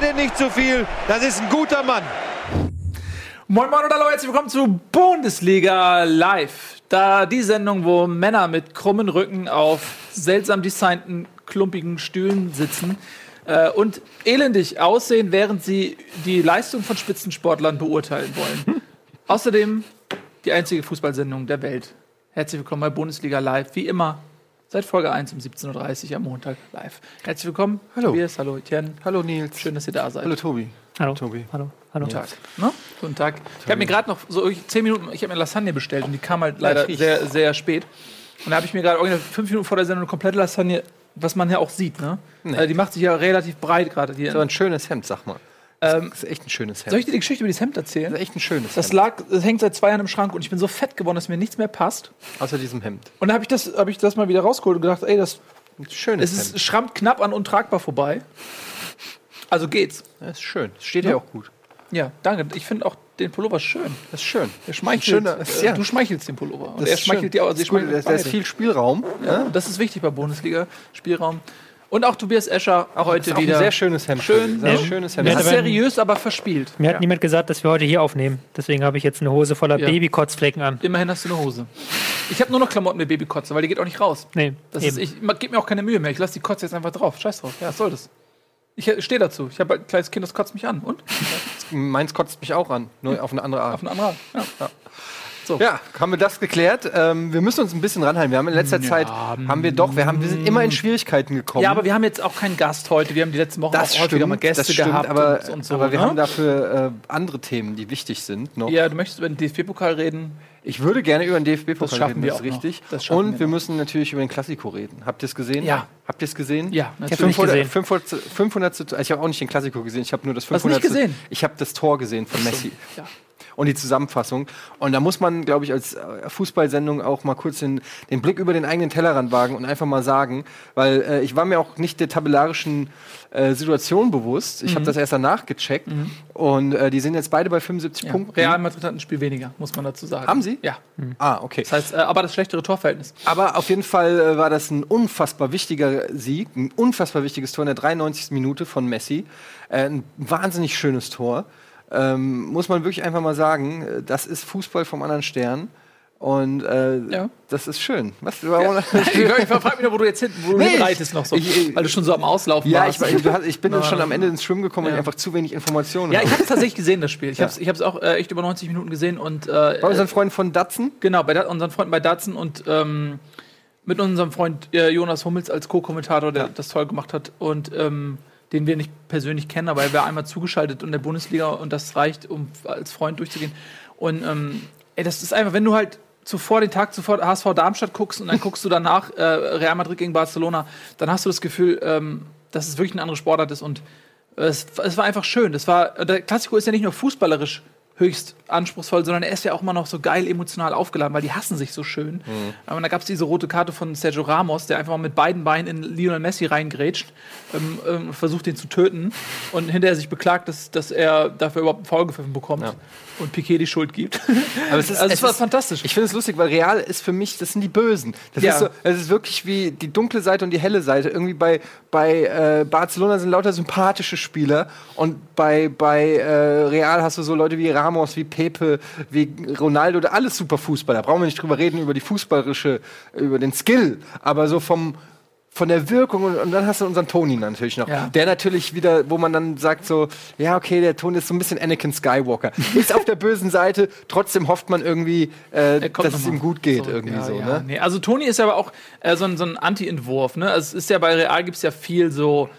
mir den nicht zu viel. Das ist ein guter Mann. Moin Moin und hallo, herzlich willkommen zu Bundesliga Live. Da die Sendung, wo Männer mit krummen Rücken auf seltsam designten, klumpigen Stühlen sitzen äh, und elendig aussehen, während sie die Leistung von Spitzensportlern beurteilen wollen. Außerdem die einzige Fußballsendung der Welt. Herzlich willkommen bei Bundesliga Live. Wie immer, seit Folge 1 um 17.30 Uhr am Montag live. Herzlich willkommen. Hallo. Tobias, hallo Etienne. Hallo Nils. Schön, dass ihr da seid. Hallo Tobi. Hallo. Tobi. Hallo. Hallo. Guten Tag. Ne? Guten Tag. Ich habe mir gerade noch so zehn Minuten, ich habe mir Lasagne bestellt und die kam halt leider riech's. sehr, sehr spät. Und da habe ich mir gerade fünf Minuten vor der Sendung eine komplette Lasagne, was man ja auch sieht, ne? Also die macht sich ja relativ breit gerade. Aber ein schönes Hemd, sag mal. Ähm, Das ist echt ein schönes Hemd. soll ich dir die Geschichte über dieses Hemd erzählen? Das ist echt ein schönes Das Hemd. lag, das hängt seit zwei Jahren im Schrank und ich bin so fett geworden, dass mir nichts mehr passt. Außer diesem Hemd. Und dann habe ich, das- hab ich das mal wieder rausgeholt und gedacht, ey, das Ein schönes es ist, Hemd. schrammt knapp an untragbar vorbei. Also geht's. Das ist schön. Das steht ja auch gut. Ja, danke. Ich finde auch den Pullover schön. Das ist schön. Der schmeichelt. Schöner- äh, ja. Du schmeichelst den Pullover. Und Das er ist schmeichelt dir auch. Das Sie ist gut. schmeichelt Da ist viel Spielraum. Ja, und das ist wichtig bei Bundesliga. Spielraum. Und auch Tobias Escher heute ist auch wieder. ein sehr schönes Hemd. Schön. Sehr Ja. schönes Hemd. Das ist seriös, aber verspielt. Mir hat Ja. niemand gesagt, dass wir heute hier aufnehmen. Deswegen habe ich jetzt eine Hose voller Ja. Babykotzflecken an. Immerhin hast du eine Hose. Ich habe nur noch Klamotten mit Babykotze, weil die geht auch nicht raus. Nee, Das eben. ist, ich gebe mir auch keine Mühe mehr. Ich lasse die Kotze jetzt einfach drauf. Scheiß drauf. Ja, was soll das? Ich stehe dazu. Ich habe ein kleines Kind, das kotzt mich an. Und? Meins kotzt mich auch an. Nur auf eine andere Art. Auf eine andere Art. Ja. Ja, haben wir das geklärt. Ähm, wir müssen uns ein bisschen ranhalten. Wir haben in letzter Zeit, haben wir doch, wir, haben, wir sind immer in Schwierigkeiten gekommen. ja, aber wir haben jetzt auch keinen Gast heute. Wir haben die letzten Wochen das auch stimmt, mal Gäste stimmt, gehabt. aber, und, und so, aber wir ne? haben dafür äh, andere Themen, die wichtig sind. Noch. Ja, du möchtest über den DFB-Pokal reden. Ich würde gerne über den DFB-Pokal schaffen reden, wir das ist richtig. Das schaffen Und wir wir müssen natürlich über den Klassiko reden. Habt ihr es gesehen? Ja. Habt ihr es gesehen? Ja, natürlich. 500, gesehen. 500, 500, also ich habe auch nicht den Klassiko gesehen, ich habe nur das Hast du 500. nicht gesehen? Ich habe das Tor gesehen von Messi. Ja. Und die Zusammenfassung. Und da muss man, glaube ich, als äh, Fußballsendung auch mal kurz den, den Blick über den eigenen Tellerrand wagen und einfach mal sagen, weil äh, ich war mir auch nicht der tabellarischen äh, Situation bewusst. Ich habe Mhm. das erst danach gecheckt. Und äh, die sind jetzt beide bei 75 Ja. Punkten. Real Madrid hat ein Spiel weniger, muss man dazu sagen. Haben sie? Ja. Ah, okay. Das heißt, äh, aber das schlechtere Torverhältnis. Aber auf jeden Fall äh, war das ein unfassbar wichtiger Sieg, ein unfassbar wichtiges Tor in der 93. Minute von Messi. Ein wahnsinnig schönes Tor. Ähm, muss man wirklich einfach mal sagen, äh, das ist Fußball vom anderen Stern. Und äh, Ja. das ist schön. Was? Warum? ich ich frage mich, wo du jetzt hin, wo du Nee, hinreitest noch so. ich- weil du schon so am Auslaufen ja, ich, warst. war- du hast- ich bin schon am Ende ins Schwimmen gekommen, weil Ja. ich einfach zu wenig Informationen ja, ich habe. es tatsächlich gesehen, das Spiel. Ich Ja. habe es ich auch äh, echt über 90 Minuten gesehen und äh, Bei unseren Freunden von Datsen. genau, bei unseren Freunden bei Datsen und ähm, mit unserem Freund äh, Jonas Hummels als Co-Kommentator, der Ja. das toll gemacht hat und ähm, den wir nicht persönlich kennen, aber er war einmal zugeschaltet in der Bundesliga und das reicht, um als Freund durchzugehen. Und ähm, ey, das ist einfach, wenn du halt zuvor den Tag zuvor HSV Darmstadt guckst und dann guckst du danach äh, Real Madrid gegen Barcelona, dann hast du das Gefühl, ähm, dass es wirklich eine andere Sportart ist und es, es war einfach schön. Das war, der Klassiko ist ja nicht nur fußballerisch höchst anspruchsvoll, sondern er ist ja auch immer noch so geil emotional aufgeladen, weil die hassen sich so schön. Aber da gab es diese rote Karte von Sergio Ramos, der einfach mal mit beiden Beinen in Lionel Messi reingrätscht, ähm, ähm, versucht ihn zu töten und hinterher sich beklagt, dass, dass er dafür überhaupt einen Foul gepfiffen bekommt Ja. Und Piquet die Schuld gibt. Aber es ist, also es es war ist- fantastisch. Ich finde es lustig, weil Real ist für mich, das sind die Bösen. Das Ja. ist so, es ist wirklich wie die dunkle Seite und die helle Seite. Irgendwie bei, bei äh, Barcelona sind lauter sympathische Spieler und bei, bei äh, Real hast du so Leute wie Ramos, wie Pepe, wie Ronaldo, da alles super Fußballer. Brauchen wir nicht drüber reden über die fußballerische, über den Skill, aber so vom von der Wirkung und, und dann hast du unseren Toni natürlich noch. Ja. Der natürlich wieder, wo man dann sagt so, ja, okay, der Toni ist so ein bisschen Anakin Skywalker. Ist auf der bösen Seite, trotzdem hofft man irgendwie, äh, dass es ihm gut geht zurück. irgendwie ja, so, ja. ne? Nee, also Toni ist aber auch äh, so ein, so ein Anti-Entwurf. Ne? Also es ist ja bei Real gibt es ja viel so,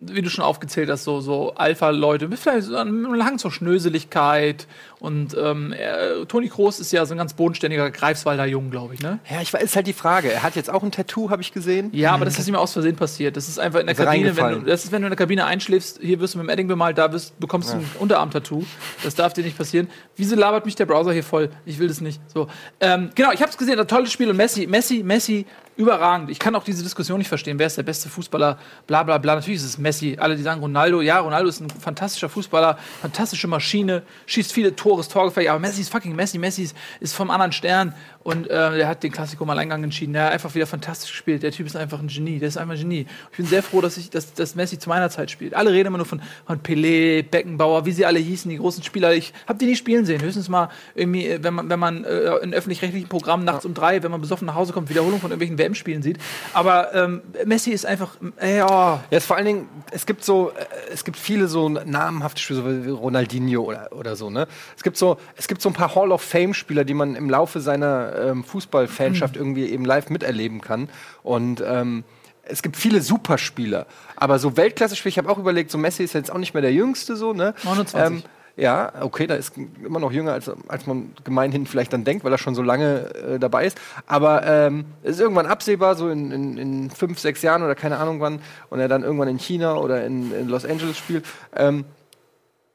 wie du schon aufgezählt hast, so, so Alpha-Leute, mit vielleicht so einem Hang zur Schnöseligkeit. Und ähm, er, Toni Kroos ist ja so ein ganz bodenständiger Greifswalder Jung, glaube ich. Ne? Ja, ich weiß, ist halt die Frage. Er hat jetzt auch ein Tattoo, habe ich gesehen. Ja, aber das ist ihm aus Versehen passiert. Das ist einfach in der Ist Kabine, wenn du, das ist, wenn du in der Kabine einschläfst, hier wirst du mit dem Edding bemalt, da wirst, bekommst du ein Unterarm-Tattoo. Das darf dir nicht passieren. Wieso labert mich der Browser hier voll? Ich will das nicht. So. Ähm, genau, ich habe es gesehen, ein tolles Spiel und Messi, Messi, Messi, überragend. Ich kann auch diese Diskussion nicht verstehen. Wer ist der beste Fußballer? Bla bla bla. Natürlich ist es Messi. Alle, die sagen Ronaldo. Ja, Ronaldo ist ein fantastischer Fußballer, fantastische Maschine, schießt viele Tore, ist torgefähig. Aber Messi ist fucking Messi. Messi ist, ist vom anderen Stern. Und äh, der hat den Klassiko mal Eingang entschieden. Der hat einfach wieder fantastisch gespielt. Der Typ ist einfach ein Genie. Der ist einfach ein Genie. Ich bin sehr froh, dass, ich, dass, dass Messi zu meiner Zeit spielt. Alle reden immer nur von, von Pelé, Beckenbauer, wie sie alle hießen, die großen Spieler. Ich habe die nie spielen sehen. Höchstens mal irgendwie, äh, wenn man, wenn man äh, in öffentlich-rechtlichen Programmen nachts um drei, wenn man besoffen nach Hause kommt, Wiederholung von irgendwelchen WM-Spielen sieht. Aber ähm, Messi ist einfach, äh, oh, Ja, vor allen Dingen, es gibt so, äh, es gibt viele so namhafte Spieler, so wie Ronaldinho oder, oder so, ne? Es gibt so, es gibt so ein paar Hall of Fame-Spieler, die man im Laufe seiner ähm, Fußballfanschaft irgendwie eben live miterleben kann. Und ähm, es gibt viele Superspieler, aber so Weltklasse-Spieler, ich habe auch überlegt, so Messi ist jetzt auch nicht mehr der Jüngste, so, ne? 29. ja, okay, da ist immer noch jünger, als, als man gemeinhin vielleicht dann denkt, weil er schon so lange äh, dabei ist. Aber ähm, es ist irgendwann absehbar, so in, in, in fünf, sechs Jahren oder keine Ahnung wann, und er dann irgendwann in China oder in, in Los Angeles spielt. Ähm,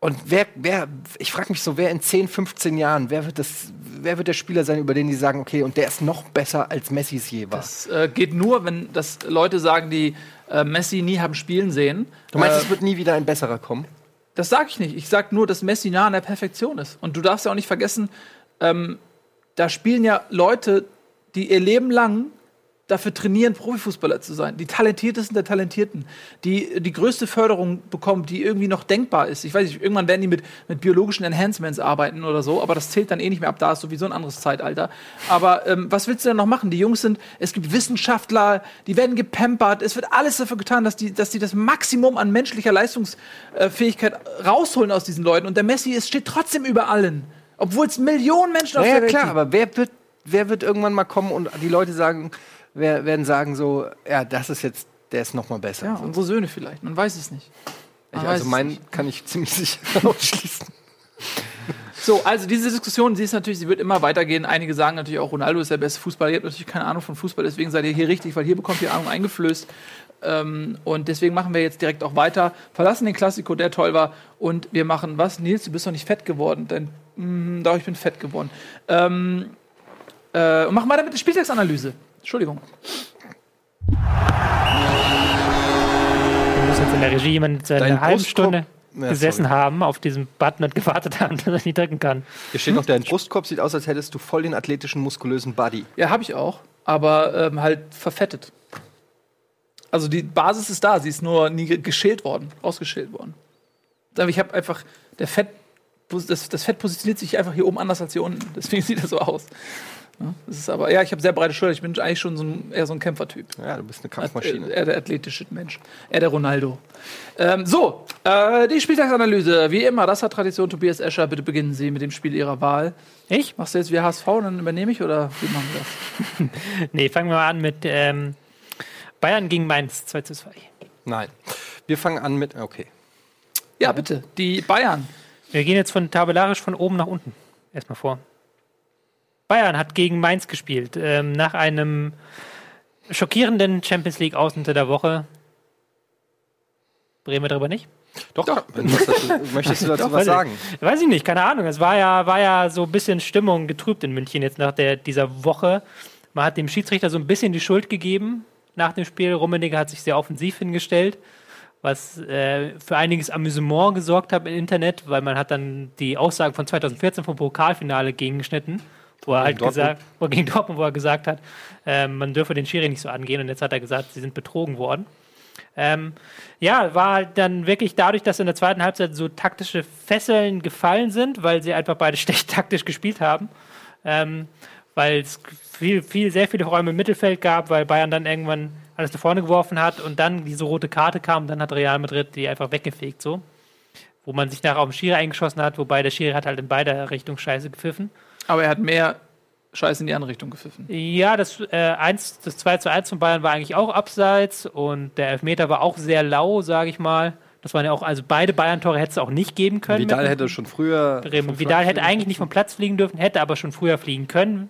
und wer, wer, ich frage mich so, wer in 10, 15 Jahren, wer wird das, wer wird der Spieler sein, über den die sagen, okay, und der ist noch besser als Messi es je war? das äh, geht nur, wenn das Leute sagen, die äh, Messi nie haben spielen sehen. du meinst, äh, es wird nie wieder ein besserer kommen? Das sage ich nicht. Ich sage nur, dass Messi nah an der Perfektion ist. Und du darfst ja auch nicht vergessen, ähm, da spielen ja Leute, die ihr Leben lang dafür trainieren, Profifußballer zu sein. Die talentiertesten der Talentierten, die die größte Förderung bekommen, die irgendwie noch denkbar ist. Ich weiß nicht, irgendwann werden die mit, mit biologischen Enhancements arbeiten oder so, aber das zählt dann eh nicht mehr ab. Da ist sowieso ein anderes Zeitalter. Aber ähm, was willst du denn noch machen? Die Jungs sind, es gibt Wissenschaftler, die werden gepampert. Es wird alles dafür getan, dass die, dass die das Maximum an menschlicher Leistungsfähigkeit rausholen aus diesen Leuten. Und der Messi ist, steht trotzdem über allen. Obwohl es Millionen Menschen auf Ja, der ja Welt klar, gibt. aber wer wird, wer wird irgendwann mal kommen und die Leute sagen, werden sagen so, ja, das ist jetzt, der ist noch mal besser. Ja, unsere Söhne vielleicht. Man weiß es nicht. ich, also meinen kann ich ziemlich sicher ausschließen. So, also diese Diskussion, sie ist natürlich, sie wird immer weitergehen. Einige sagen natürlich auch, Ronaldo ist der beste Fußballer. Ihr habt natürlich keine Ahnung von Fußball, deswegen seid ihr hier richtig, weil hier bekommt ihr Ahnung eingeflößt. Ähm, und deswegen machen wir jetzt direkt auch weiter. Verlassen den Klassiko, der toll war. Und wir machen was? Nils, du bist doch nicht fett geworden. Denn, mh, doch, ich bin fett geworden. Ähm, äh, und machen weiter mit der Spieltagsanalyse. Entschuldigung. Wir müssen jetzt in der Regie jemand Dein eine halbe Brustkorb- Stunde Ja, gesessen sorry. haben auf diesem Button und gewartet haben, dass er nicht drücken kann. Hier steht noch, dein Brustkorb sieht aus, als hättest du voll den athletischen, muskulösen Body. Ja, habe ich auch. Aber ähm, halt verfettet. Also die Basis ist da, sie ist nur nie ge- geschält worden, ausgeschält worden. Aber ich habe einfach, der Fett, das, das Fett positioniert sich einfach hier oben anders als hier unten. Deswegen sieht das so aus. Ja, das ist aber, ja, ich habe sehr breite Schulter. Ich bin eigentlich schon so ein, eher so ein Kämpfertyp. Ja, du bist eine Äh, Kampfmaschine. Er der athletische Mensch. Er der Ronaldo. Ähm, so, äh, die Spieltagsanalyse. Wie immer, das hat Tradition. Tobias Escher, bitte beginnen Sie mit dem Spiel Ihrer Wahl. Ich? Machst du jetzt wie HSV, dann übernehme ich oder wie machen wir das? Nee, fangen wir mal an mit ähm, Bayern gegen Mainz 2 zu 2. Nein. Wir fangen an mit, okay. Ja, bitte. Die Bayern. Wir gehen jetzt von tabellarisch von oben nach unten. Erstmal vor. Bayern hat gegen Mainz gespielt. Ähm, nach einem schockierenden Champions League aus unter der Woche. Reden wir darüber nicht? Doch, dazu, möchtest du dazu Doch, was sagen? Weiß ich nicht, keine Ahnung. Es war ja, war ja so ein bisschen Stimmung getrübt in München jetzt nach der, dieser Woche. Man hat dem Schiedsrichter so ein bisschen die Schuld gegeben nach dem Spiel. Rummenigge hat sich sehr offensiv hingestellt, was äh, für einiges Amüsement gesorgt hat im Internet, weil man hat dann die Aussagen von 2014 vom Pokalfinale gegengeschnitten, wo er halt Dortmund. gesagt, wo gegen Dortmund, wo er gesagt hat, äh, man dürfe den Schiri nicht so angehen und jetzt hat er gesagt, sie sind betrogen worden. Ähm, ja, war halt dann wirklich dadurch, dass in der zweiten Halbzeit so taktische Fesseln gefallen sind, weil sie einfach beide schlecht taktisch gespielt haben. Ähm, weil es viel, viel, sehr viele Räume im Mittelfeld gab, weil Bayern dann irgendwann alles nach vorne geworfen hat und dann diese rote Karte kam, dann hat Real Madrid die einfach weggefegt so. Wo man sich nachher auf den Schiri eingeschossen hat, wobei der Schiri hat halt in beider Richtung scheiße gepfiffen. Aber er hat mehr Scheiße in die andere Richtung gepfiffen. Ja, das, äh, 1, das 2 zu 1 von Bayern war eigentlich auch abseits und der Elfmeter war auch sehr lau, sage ich mal. Das waren ja auch, also beide Bayern-Tore hätte es auch nicht geben können. Vidal hätte schon früher. Vidal Platz hätte eigentlich nicht vom Platz fliegen dürfen, hätte aber schon früher fliegen können.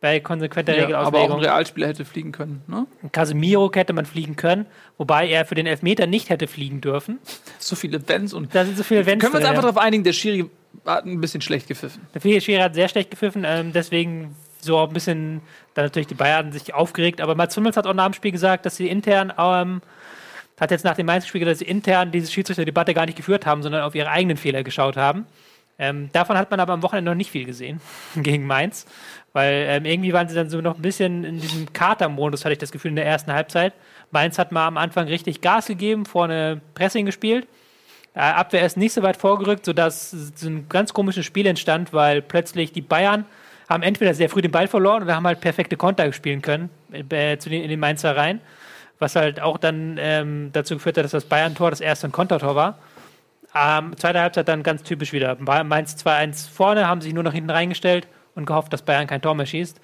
Bei konsequenter Ja, aber auch ein Regelauslegung. Realspieler hätte fliegen können. Ne? Casemiro hätte man fliegen können, wobei er für den Elfmeter nicht hätte fliegen dürfen. So viele Vents und. Da sind so viele Events Können wir uns einfach darauf einigen, der Schiri hat ein bisschen schlecht gepfiffen. Der Schiri hat sehr schlecht gepfiffen, ähm, deswegen so auch ein bisschen, dann natürlich die Bayern sich aufgeregt, aber Mats Hummels hat auch nach dem Spiel gesagt, dass sie intern, ähm, hat jetzt nach dem Mainz-Spiel gesagt, dass sie intern diese Schiedsrichterdebatte gar nicht geführt haben, sondern auf ihre eigenen Fehler geschaut haben. Ähm, davon hat man aber am Wochenende noch nicht viel gesehen gegen Mainz, weil ähm, irgendwie waren sie dann so noch ein bisschen in diesem Kater-Modus, hatte ich das Gefühl, in der ersten Halbzeit. Mainz hat mal am Anfang richtig Gas gegeben, vorne Pressing gespielt. Äh, Abwehr ist nicht so weit vorgerückt, sodass so ein ganz komisches Spiel entstand, weil plötzlich die Bayern haben entweder sehr früh den Ball verloren oder haben halt perfekte Konter spielen können äh, in den Mainzer rein, was halt auch dann ähm, dazu geführt hat, dass das Bayern-Tor das erste Kontertor war. Ähm, zweite Halbzeit dann ganz typisch wieder. Mainz 2-1 vorne, haben sich nur nach hinten reingestellt und gehofft, dass Bayern kein Tor mehr schießt.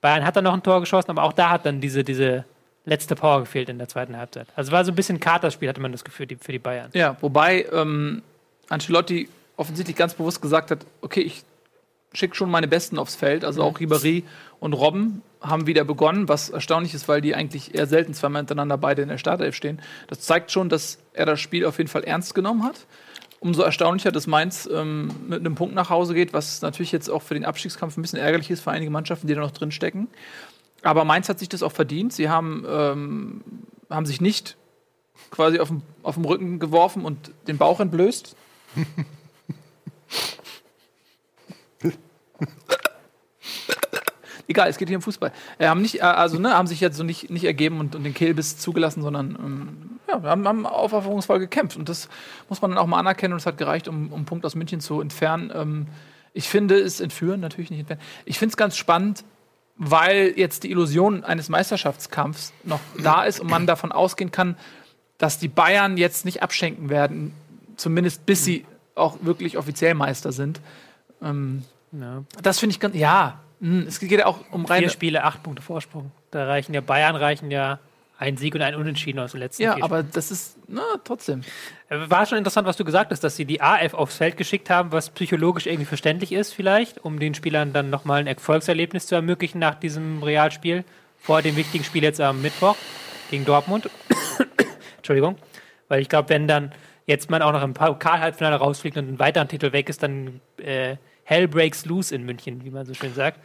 Bayern hat dann noch ein Tor geschossen, aber auch da hat dann diese, diese letzte Power gefehlt in der zweiten Halbzeit. Also war so ein bisschen Katerspiel, hatte man das Gefühl, die, für die Bayern. Ja, wobei ähm, Ancelotti offensichtlich ganz bewusst gesagt hat, okay, ich schicke schon meine Besten aufs Feld, also auch Ribéry und Robben haben wieder begonnen, was erstaunlich ist, weil die eigentlich eher selten zweimal hintereinander beide in der Startelf stehen. Das zeigt schon, dass er das Spiel auf jeden Fall ernst genommen hat. Umso erstaunlicher, dass Mainz ähm, mit einem Punkt nach Hause geht, was natürlich jetzt auch für den Abstiegskampf ein bisschen ärgerlich ist für einige Mannschaften, die da noch drin stecken. Aber Mainz hat sich das auch verdient. Sie haben, ähm, haben sich nicht quasi auf den, Rücken geworfen und den Bauch entblößt. Egal, es geht hier um Fußball. Äh, haben, nicht, äh, also, ne, haben sich jetzt so nicht, nicht ergeben und, und den Kehlbiss zugelassen, sondern ähm, ja, haben, haben aufopferungsvoll gekämpft. Und das muss man dann auch mal anerkennen und es hat gereicht, um, um einen Punkt aus München zu entfernen. Ähm, ich finde es entführen, natürlich nicht entfernen. Ich finde es ganz spannend, weil jetzt die Illusion eines Meisterschaftskampfs noch da ist und man davon ausgehen kann, dass die Bayern jetzt nicht abschenken werden, zumindest bis sie auch wirklich offiziell Meister sind. Ähm, ja. Das finde ich ganz, ja, mh, es geht ja auch um rein. Vier Spiele, acht Punkte Vorsprung. Da reichen ja Bayern reichen ja ein Sieg und ein Unentschieden aus den letzten Ja, aber das ist, na, trotzdem. Äh, war schon interessant, was du gesagt hast, dass sie die AF aufs Feld geschickt haben, was psychologisch irgendwie verständlich ist, vielleicht, um den Spielern dann nochmal ein Erfolgserlebnis zu ermöglichen nach diesem Realspiel, vor dem wichtigen Spiel jetzt am Mittwoch gegen Dortmund. Entschuldigung. Weil ich glaube, wenn dann jetzt man auch noch im Pokal-Halbfinale rausfliegt und ein weiterer Titel weg ist, dann äh, Hell breaks loose in München, wie man so schön sagt.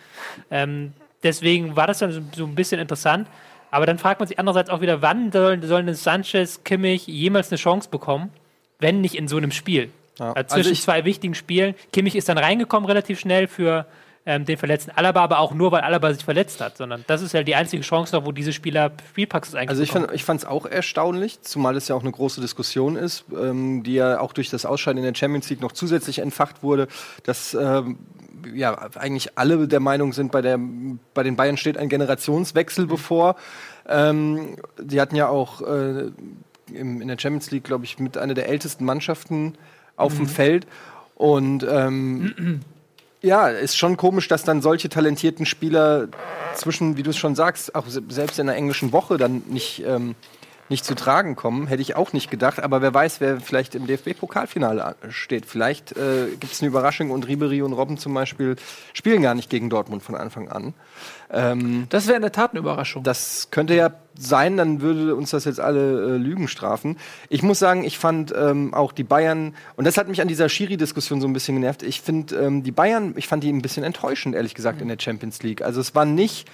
Ähm, deswegen war das dann so, so ein bisschen interessant. Aber dann fragt man sich andererseits auch wieder, wann sollen, sollen Sanchez, Kimmich jemals eine Chance bekommen, wenn nicht in so einem Spiel? Ja. Also zwischen also zwei wichtigen Spielen. Kimmich ist dann reingekommen relativ schnell für ähm, den verletzten Alaba, aber auch nur, weil Alaba sich verletzt hat, sondern das ist ja die einzige Chance noch, wo diese Spieler Spielpraxis eigentlich Also ich, fand, ich fand es auch erstaunlich, zumal es ja auch eine große Diskussion ist, ähm, die ja auch durch das Ausscheiden in der Champions League noch zusätzlich entfacht wurde, dass ähm, ja, eigentlich alle der Meinung sind, bei, der, bei den Bayern steht ein Generationswechsel bevor. Ähm, die hatten ja auch äh, im, in der Champions League, glaube ich, mit einer der ältesten Mannschaften auf mhm. dem Feld. Und ähm, ja, ist schon komisch, dass dann solche talentierten Spieler zwischen, wie du es schon sagst, auch selbst in der englischen Woche dann nicht ähm, nicht zu tragen kommen. Hätte ich auch nicht gedacht. Aber wer weiß, wer vielleicht im DFB-Pokalfinale steht. Vielleicht äh, gibt es eine Überraschung und Ribery und Robben zum Beispiel spielen gar nicht gegen Dortmund von Anfang an. Ähm, das wäre in der Tat eine Überraschung. Das könnte ja sein, dann würde uns das jetzt alle äh, Lügen strafen. Ich muss sagen, ich fand ähm, auch die Bayern, und das hat mich an dieser Schiri-Diskussion so ein bisschen genervt, ich finde ähm, die Bayern, ich fand die ein bisschen enttäuschend, ehrlich gesagt, mhm. in der Champions League. Also es war nicht,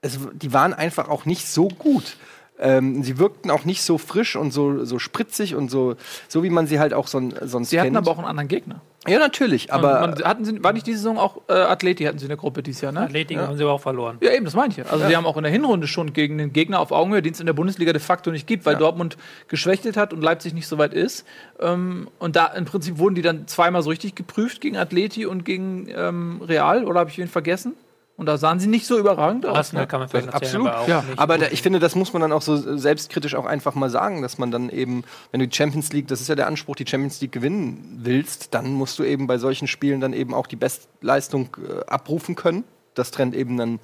es, die waren einfach auch nicht so gut. Ähm, sie wirkten auch nicht so frisch und so, so spritzig und so, so wie man sie halt auch son sonst sie kennt. hatten aber auch einen anderen Gegner. Ja, natürlich, aber. Man, hatten sie, war nicht diese Saison auch äh, Athleti hatten sie in der Gruppe dieses Jahr, ne? Athleti ja. haben sie aber auch verloren. Ja, eben, das meine ich. Also, ja. sie haben auch in der Hinrunde schon gegen den Gegner auf Augenhöhe, den es in der Bundesliga de facto nicht gibt, weil ja. Dortmund geschwächtet hat und Leipzig nicht so weit ist. Ähm, und da im Prinzip wurden die dann zweimal so richtig geprüft gegen Athleti und gegen ähm, Real, oder habe ich wen vergessen? Und da sahen sie nicht so überragend aus. Arsenal ne? kann man vielleicht Absolut. aber, ja. aber da, ich finde, das muss man dann auch so selbstkritisch auch einfach mal sagen, dass man dann eben, wenn du die Champions League, das ist ja der Anspruch, die Champions League gewinnen willst, dann musst du eben bei solchen Spielen dann eben auch die Bestleistung äh, abrufen können. Das trennt eben dann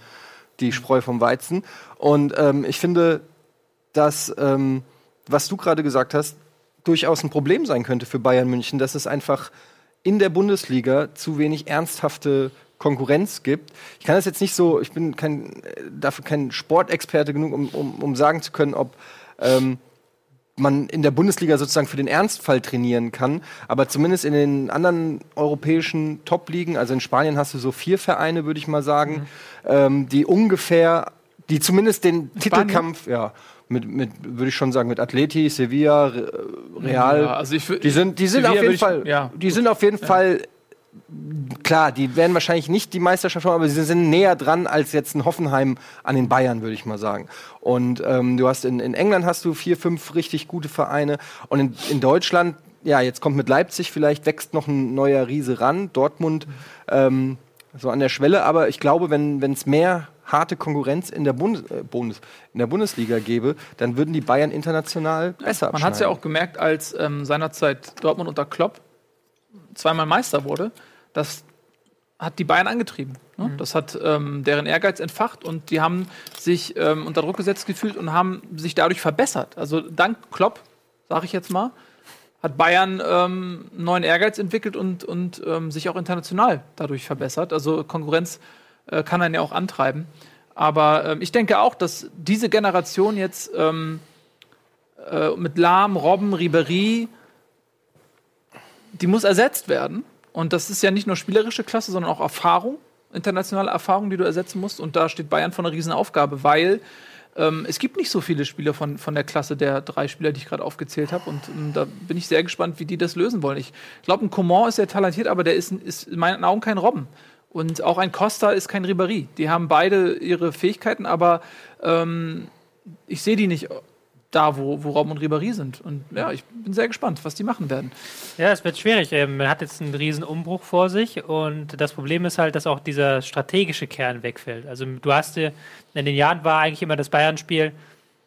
die Spreu vom Weizen. Und ähm, ich finde, dass, ähm, was du gerade gesagt hast, durchaus ein Problem sein könnte für Bayern München, dass es einfach in der Bundesliga zu wenig ernsthafte Konkurrenz gibt. Ich kann das jetzt nicht so, ich bin kein, dafür kein Sportexperte genug, um, um, um sagen zu können, ob ähm, man in der Bundesliga sozusagen für den Ernstfall trainieren kann. Aber zumindest in den anderen europäischen Top-Ligen, also in Spanien hast du so vier Vereine, würde ich mal sagen, mhm. ähm, die ungefähr, die zumindest den Spanien? Titelkampf, ja, mit, mit würde ich schon sagen, mit Atleti, Sevilla, Real. Ja, also ich, die sind, die sind Sevilla auf jeden Fall, ich, ja, die sind auf jeden. Fall klar, die werden wahrscheinlich nicht die Meisterschaft haben, aber sie sind näher dran als jetzt ein Hoffenheim an den Bayern, würde ich mal sagen. Und ähm, du hast in, in England hast du vier, fünf richtig gute Vereine. Und in, in Deutschland, ja, jetzt kommt mit Leipzig vielleicht wächst noch ein neuer Riese ran, Dortmund ähm, so an der Schwelle, aber ich glaube, wenn es mehr harte Konkurrenz in der, Bundes, äh, Bundes, in der Bundesliga gäbe, dann würden die Bayern international besser Man hat es ja auch gemerkt, als ähm, seinerzeit Dortmund unter Klopp zweimal Meister wurde. Das hat die Bayern angetrieben. Ne? Mhm. Das hat ähm, deren Ehrgeiz entfacht und die haben sich ähm, unter Druck gesetzt gefühlt und haben sich dadurch verbessert. Also dank Klopp, sage ich jetzt mal, hat Bayern ähm, neuen Ehrgeiz entwickelt und, und ähm, sich auch international dadurch verbessert. Also Konkurrenz äh, kann einen ja auch antreiben. Aber äh, ich denke auch, dass diese Generation jetzt ähm, äh, mit Lahm, Robben, Ribery, die muss ersetzt werden. Und das ist ja nicht nur spielerische Klasse, sondern auch Erfahrung, internationale Erfahrung, die du ersetzen musst. Und da steht Bayern vor einer Riesenaufgabe, weil ähm, es gibt nicht so viele Spieler von, von der Klasse der drei Spieler, die ich gerade aufgezählt habe. Und ähm, da bin ich sehr gespannt, wie die das lösen wollen. Ich glaube, ein Coman ist sehr talentiert, aber der ist, ist in meinen Augen kein Robben. Und auch ein Costa ist kein Ribéry. Die haben beide ihre Fähigkeiten, aber ähm, ich sehe die nicht da, wo, wo Robben und Ribéry sind. Und ja, ich bin sehr gespannt, was die machen werden. Ja, es wird schwierig. Ähm, man hat jetzt einen riesen Umbruch vor sich und das Problem ist halt, dass auch dieser strategische Kern wegfällt. Also du hast in den Jahren war eigentlich immer das Bayern-Spiel,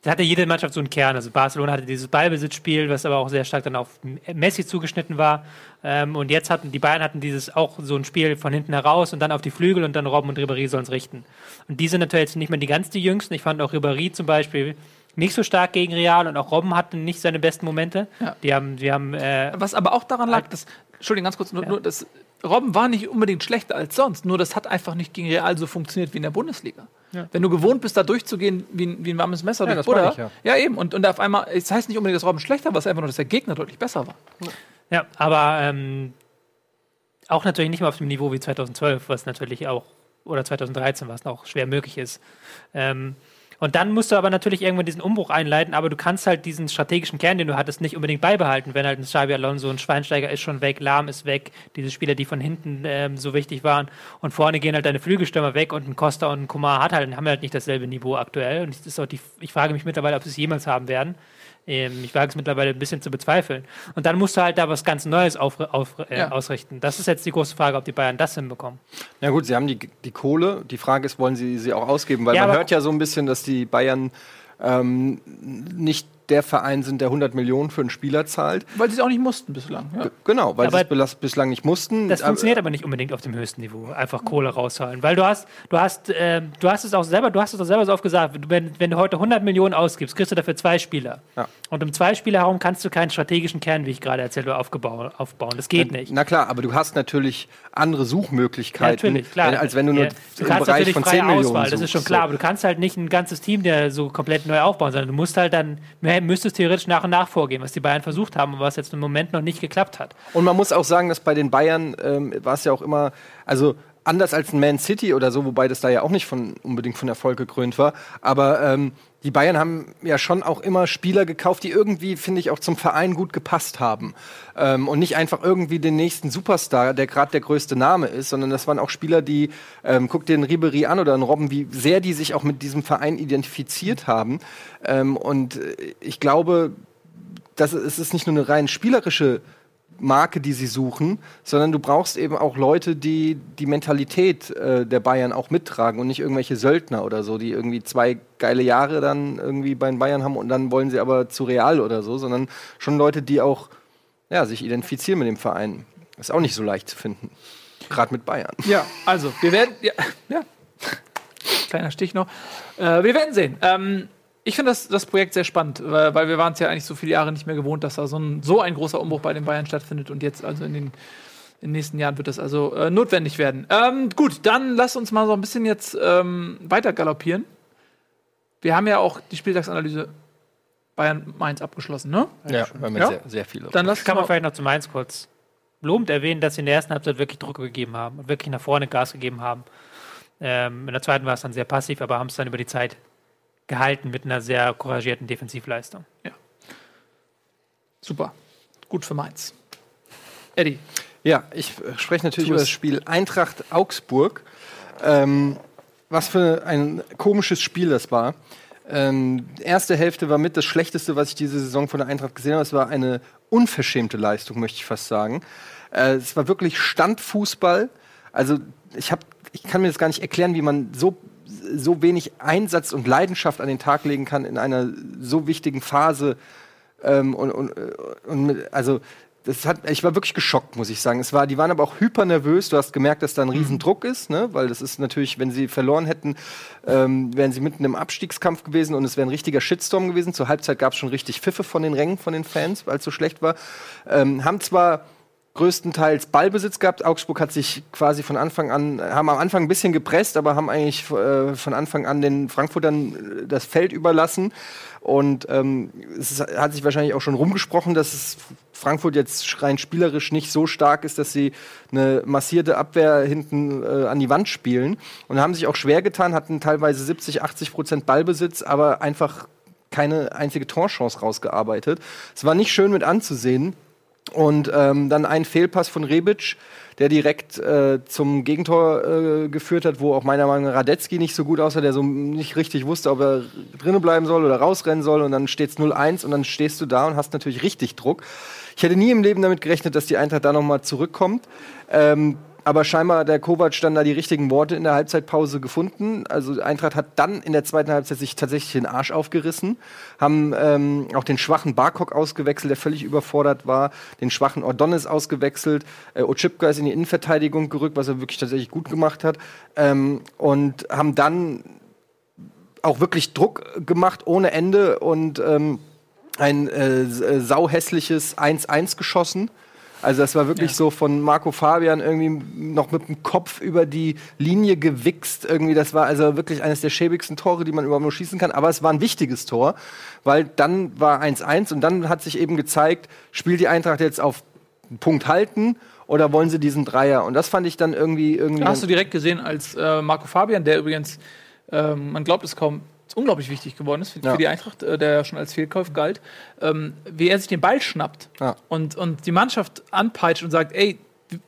da hatte jede Mannschaft so einen Kern. Also Barcelona hatte dieses Ballbesitzspiel, was aber auch sehr stark dann auf Messi zugeschnitten war. Ähm, und jetzt hatten die Bayern hatten dieses auch so ein Spiel von hinten heraus und dann auf die Flügel und dann Robben und Ribéry sollen es richten. Und die sind natürlich jetzt nicht mehr die ganz die jüngsten. Ich fand auch Ribéry zum Beispiel nicht so stark gegen Real und auch Robben hatte nicht seine besten Momente. Ja. Die haben, die haben, äh, Was aber auch daran lag, dass, Entschuldigung, ganz kurz, nur, ja. nur das, Robben war nicht unbedingt schlechter als sonst, nur das hat einfach nicht gegen Real so funktioniert wie in der Bundesliga. Ja. Wenn du gewohnt bist, da durchzugehen wie ein, wie ein warmes Messer ja, durch Butter. Ich, ja. ja. eben. Und, und auf einmal, es das heißt nicht unbedingt, dass Robben schlechter war, es ist einfach nur, dass der Gegner deutlich besser war. Ja, aber ähm, auch natürlich nicht mehr auf dem Niveau wie 2012, was natürlich auch, oder 2013, was noch schwer möglich ist. Ähm, und dann musst du aber natürlich irgendwann diesen Umbruch einleiten, aber du kannst halt diesen strategischen Kern, den du hattest, nicht unbedingt beibehalten, wenn halt ein Xabi Alonso, ein Schweinsteiger ist schon weg, Lahm ist weg, diese Spieler, die von hinten ähm, so wichtig waren und vorne gehen halt deine Flügelstürmer weg und ein Costa und ein Kumar hat halt, haben halt nicht dasselbe Niveau aktuell und das ist auch die, ich frage mich mittlerweile, ob sie es jemals haben werden. Ähm, ich wage es mittlerweile ein bisschen zu bezweifeln. Und dann musst du halt da was ganz Neues auf, auf, äh, ja. ausrichten. Das ist jetzt die große Frage, ob die Bayern das hinbekommen. Ja gut, sie haben die, die Kohle. Die Frage ist, wollen sie sie auch ausgeben? Weil ja, man hört ja so ein bisschen, dass die Bayern ähm, nicht der Verein sind, der 100 Millionen für einen Spieler zahlt. Weil sie es auch nicht mussten bislang. Ja. Genau, weil sie es bislang nicht mussten. Das funktioniert aber nicht unbedingt auf dem höchsten Niveau. Einfach Kohle rausholen. Weil du hast, du hast, äh, du hast es auch selber, du hast es auch selber so oft gesagt, wenn, wenn du heute 100 Millionen ausgibst, kriegst du dafür zwei Spieler. Ja. Und um zwei Spieler herum kannst du keinen strategischen Kern, wie ich gerade erzählt habe, aufbauen. Das geht na, nicht. Na klar, aber du hast natürlich andere Suchmöglichkeiten, ja, natürlich, klar. als wenn du nur ja. du im Bereich von 10 Millionen Auswahl, Das ist schon klar, aber du kannst halt nicht ein ganzes Team, der so komplett neu aufbauen, sondern du musst halt dann, müsstest theoretisch nach nach und nach vorgehen, was die Bayern versucht haben und was jetzt im Moment noch nicht geklappt hat. Und man muss auch sagen, dass bei den Bayern ähm, war es ja auch immer, also anders als ein Man City oder so, wobei das da ja auch nicht von, unbedingt von Erfolg gekrönt war. Aber ähm, die Bayern haben ja schon auch immer Spieler gekauft, die irgendwie, finde ich, auch zum Verein gut gepasst haben. Ähm, und nicht einfach irgendwie den nächsten Superstar, der gerade der größte Name ist, sondern das waren auch Spieler, die, ähm, guck dir einen Ribery an oder einen Robben, wie sehr die sich auch mit diesem Verein identifiziert haben. Ähm, und äh, ich glaube, das, es ist nicht nur eine rein spielerische Marke, die sie suchen, sondern du brauchst eben auch Leute, die die Mentalität äh, der Bayern auch mittragen und nicht irgendwelche Söldner oder so, die irgendwie zwei geile Jahre dann irgendwie bei den Bayern haben und dann wollen sie aber zu Real oder so, sondern schon Leute, die auch ja, sich identifizieren mit dem Verein. Ist auch nicht so leicht zu finden. Gerade mit Bayern. Ja, also, wir werden. Ja, ja. Kleiner Stich noch. Äh, wir werden sehen. Ähm, ich finde das, das Projekt sehr spannend, weil, weil wir waren es ja eigentlich so viele Jahre nicht mehr gewohnt, dass da so ein, so ein großer Umbruch bei den Bayern stattfindet und jetzt also in den, in den nächsten Jahren wird das also äh, notwendig werden. Ähm, gut, dann lass uns mal so ein bisschen jetzt ähm, weiter galoppieren. Wir haben ja auch die Spieltagsanalyse Bayern Mainz abgeschlossen, ne? Ja, weil wir Ja. sehr, sehr viele. Dann lass Kann man vielleicht noch zu Mainz kurz lobend erwähnen, dass sie in der ersten Halbzeit wirklich Druck gegeben haben und wirklich nach vorne Gas gegeben haben. Ähm, in der zweiten war es dann sehr passiv, aber haben es dann über die Zeit gehalten mit einer sehr couragierten Defensivleistung. super. Gut für Mainz. Eddie. Ja, ich äh, spreche natürlich über das Spiel Eintracht Augsburg. Ähm, was für ein komisches Spiel das war. Ähm, die erste Hälfte war mit das Schlechteste, was ich diese Saison von der Eintracht gesehen habe. Es war eine unverschämte Leistung, möchte ich fast sagen. Äh, es war wirklich Standfußball. Also ich, hab, ich kann mir das gar nicht erklären, wie man so, so wenig Einsatz und Leidenschaft an den Tag legen kann in einer so wichtigen Phase. Ähm, und, und, äh, und mit, also das hat, ich war wirklich geschockt, muss ich sagen. Es war, die waren aber auch hyper nervös. Du hast gemerkt, dass da ein Riesendruck ist, ne? weil das ist natürlich, wenn sie verloren hätten, ähm, wären sie mitten im Abstiegskampf gewesen und es wäre ein richtiger Shitstorm gewesen. Zur Halbzeit gab es schon richtig Pfiffe von den Rängen von den Fans, weil es so schlecht war. Ähm, haben zwar größtenteils Ballbesitz gehabt. Augsburg hat sich quasi von Anfang an, haben am Anfang ein bisschen gepresst, aber haben eigentlich äh, von Anfang an den Frankfurtern äh, das Feld überlassen. Und ähm, es ist, hat sich wahrscheinlich auch schon rumgesprochen, dass es Frankfurt jetzt rein spielerisch nicht so stark ist, dass sie eine massierte Abwehr hinten äh, an die Wand spielen. Und haben sich auch schwer getan, hatten teilweise 70, 80 Prozent Ballbesitz, aber einfach keine einzige Torchance rausgearbeitet. Es war nicht schön mit anzusehen. Und ähm, dann ein Fehlpass von Rebic, der direkt äh, zum Gegentor äh, geführt hat, wo auch meiner Meinung nach Radetzky nicht so gut aussah, der so nicht richtig wusste, ob er drinnen bleiben soll oder rausrennen soll. Und dann steht es 0-1 und dann stehst du da und hast natürlich richtig Druck. Ich hätte nie im Leben damit gerechnet, dass die Eintracht da nochmal zurückkommt. Ähm, aber scheinbar hat der Kovac dann da die richtigen Worte in der Halbzeitpause gefunden. Also Eintracht hat dann in der zweiten Halbzeit sich tatsächlich den Arsch aufgerissen, haben ähm, auch den schwachen Barkok ausgewechselt, der völlig überfordert war, den schwachen Ordonis ausgewechselt, äh, Ochipka ist in die Innenverteidigung gerückt, was er wirklich tatsächlich gut gemacht hat ähm, und haben dann auch wirklich Druck gemacht ohne Ende und ähm, ein äh, äh, sauhässliches 1-1 geschossen. Also das war wirklich Ja. so von Marco Fabian irgendwie noch mit dem Kopf über die Linie gewichst. Irgendwie, das war also wirklich eines der schäbigsten Tore, die man überhaupt nur schießen kann. Aber es war ein wichtiges Tor, weil dann war 1-1 und dann hat sich eben gezeigt, spielt die Eintracht jetzt auf Punkt halten oder wollen sie diesen Dreier? Und das fand ich dann irgendwie irgendwie. Hast du direkt gesehen, als äh, Marco Fabian, der übrigens, ähm, man glaubt es kaum, unglaublich wichtig geworden ist für, Ja. für die Eintracht, äh, der ja schon als Fehlkauf galt, ähm, wie er sich den Ball schnappt Ja. und, und die Mannschaft anpeitscht und sagt, ey,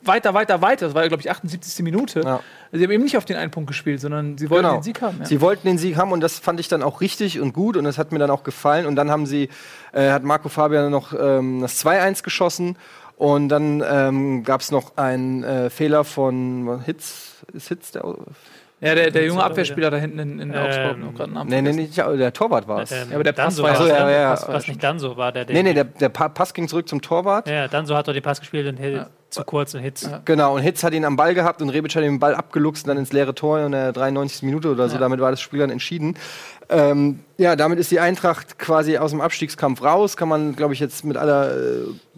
weiter, weiter, weiter. Das war, glaube ich, 78. Minute. Ja. Sie haben eben nicht auf den einen Punkt gespielt, sondern sie wollten den Sieg haben. Ja. Sie wollten den Sieg haben und das fand ich dann auch richtig und gut und das hat mir dann auch gefallen. Und dann haben sie, äh, hat Marco Fabian noch ähm, das 2-1 geschossen und dann ähm, gab es noch einen äh, Fehler von Hitz. Ist Hitz der? Ja, der, der So, junge ja. Abwehrspieler da hinten in, in Ähm, Augsburg noch gerade einen Namen Nee, nee, nicht, ja, der Torwart war es. Ähm, Ja, aber der Pass war war ja- so, ne? ja, ja, Pass war Was nicht Danso war, der, der Nee, nee, der, der Pa- Pass ging zurück zum Torwart. Ja, Danso hat doch den Pass gespielt und hält Ja. zu kurz und Hits. Genau, und Hitz hat ihn am Ball gehabt und Rebic hat den Ball abgeluchst und dann ins leere Tor in der 93. Minute oder so. Ja. Damit war das Spiel dann entschieden. Ähm, ja, damit ist die Eintracht quasi aus dem Abstiegskampf raus. Kann man, glaube ich, jetzt mit aller äh,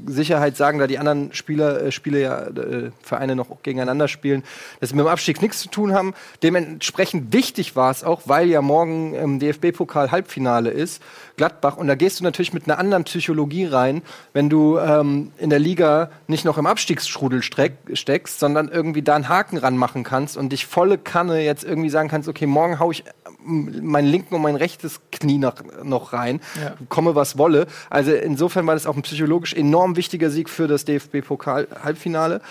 Sicherheit sagen, da die anderen Spieler, äh, Spiele ja äh, Vereine noch gegeneinander spielen, dass sie mit dem Abstieg nichts zu tun haben. Dementsprechend wichtig war es auch, weil ja morgen im DFB-Pokal Halbfinale ist, Gladbach. Und da gehst du natürlich mit einer anderen Psychologie rein, wenn du ähm, in der Liga nicht noch im Abstiegsstrudel steckst, sondern irgendwie da einen Haken ranmachen kannst und dich volle Kanne jetzt irgendwie sagen kannst, okay, morgen hau ich meinen linken und mein rechtes Knie noch, noch rein, Ja. komme was wolle. Also insofern war das auch ein psychologisch enorm wichtiger Sieg für das DFB-Pokal-Halbfinale.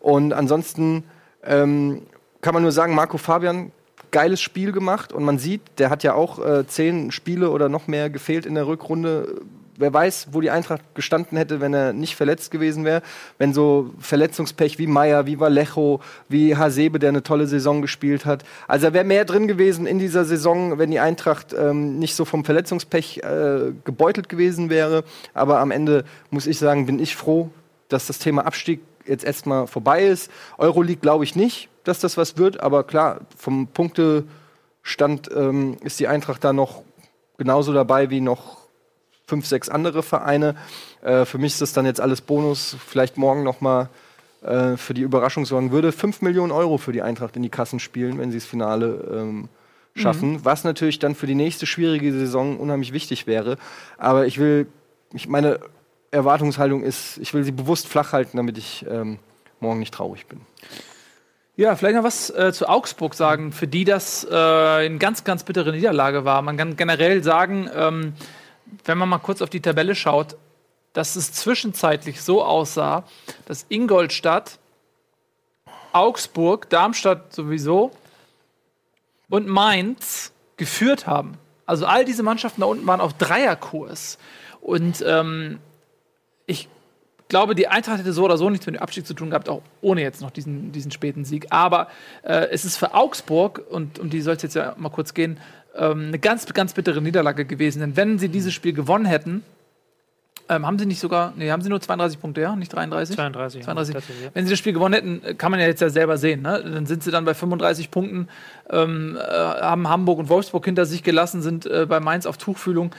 Und ansonsten ähm, kann man nur sagen, Marco Fabian, geiles Spiel gemacht und man sieht, der hat ja auch äh, zehn Spiele oder noch mehr gefehlt in der Rückrunde. Wer weiß, wo die Eintracht gestanden hätte, wenn er nicht verletzt gewesen wäre. Wenn so Verletzungspech wie Meier, wie Vallejo, wie Hasebe, der eine tolle Saison gespielt hat. Also da wäre mehr drin gewesen in dieser Saison, wenn die Eintracht ähm, nicht so vom Verletzungspech äh, gebeutelt gewesen wäre. Aber am Ende muss ich sagen, bin ich froh, dass das Thema Abstieg jetzt erstmal vorbei ist. Euroleague glaube ich nicht, dass das was wird, aber klar, vom Punktestand ähm, ist die Eintracht da noch genauso dabei wie noch fünf, sechs andere Vereine. Äh, für mich ist das dann jetzt alles Bonus, vielleicht morgen noch mal äh, für die Überraschung sorgen würde. Fünf Millionen Euro für die Eintracht in die Kassen spielen, wenn sie das Finale ähm, schaffen, was natürlich dann für die nächste schwierige Saison unheimlich wichtig wäre. Aber ich will, ich meine Erwartungshaltung ist, ich will sie bewusst flach halten, damit ich ähm, morgen nicht traurig bin. Ja, vielleicht noch was äh, zu Augsburg sagen, für die das äh, eine ganz, ganz bittere Niederlage war. Man kann generell sagen, ähm, wenn man mal kurz auf die Tabelle schaut, dass es zwischenzeitlich so aussah, dass Ingolstadt, Augsburg, Darmstadt sowieso und Mainz geführt haben. Also all diese Mannschaften da unten waren auf Dreierkurs. Und ähm, ich glaube, die Eintracht hätte so oder so nichts mit dem Abstieg zu tun gehabt, auch ohne jetzt noch diesen, diesen späten Sieg. Aber äh, es ist für Augsburg, und um die soll es jetzt ja mal kurz gehen, ähm, eine ganz, ganz bittere Niederlage gewesen. Denn wenn sie dieses Spiel gewonnen hätten, ähm, haben sie nicht sogar, nee, haben sie nur 32 Punkte, ja? Nicht 33? 32. 32. Ja, tatsächlich, ja. Wenn sie das Spiel gewonnen hätten, äh, kann man ja jetzt ja selber sehen. Ne? Dann sind sie dann bei 35 Punkten, ähm, äh, haben Hamburg und Wolfsburg hinter sich gelassen, sind äh, bei Mainz auf Tuchfühlung.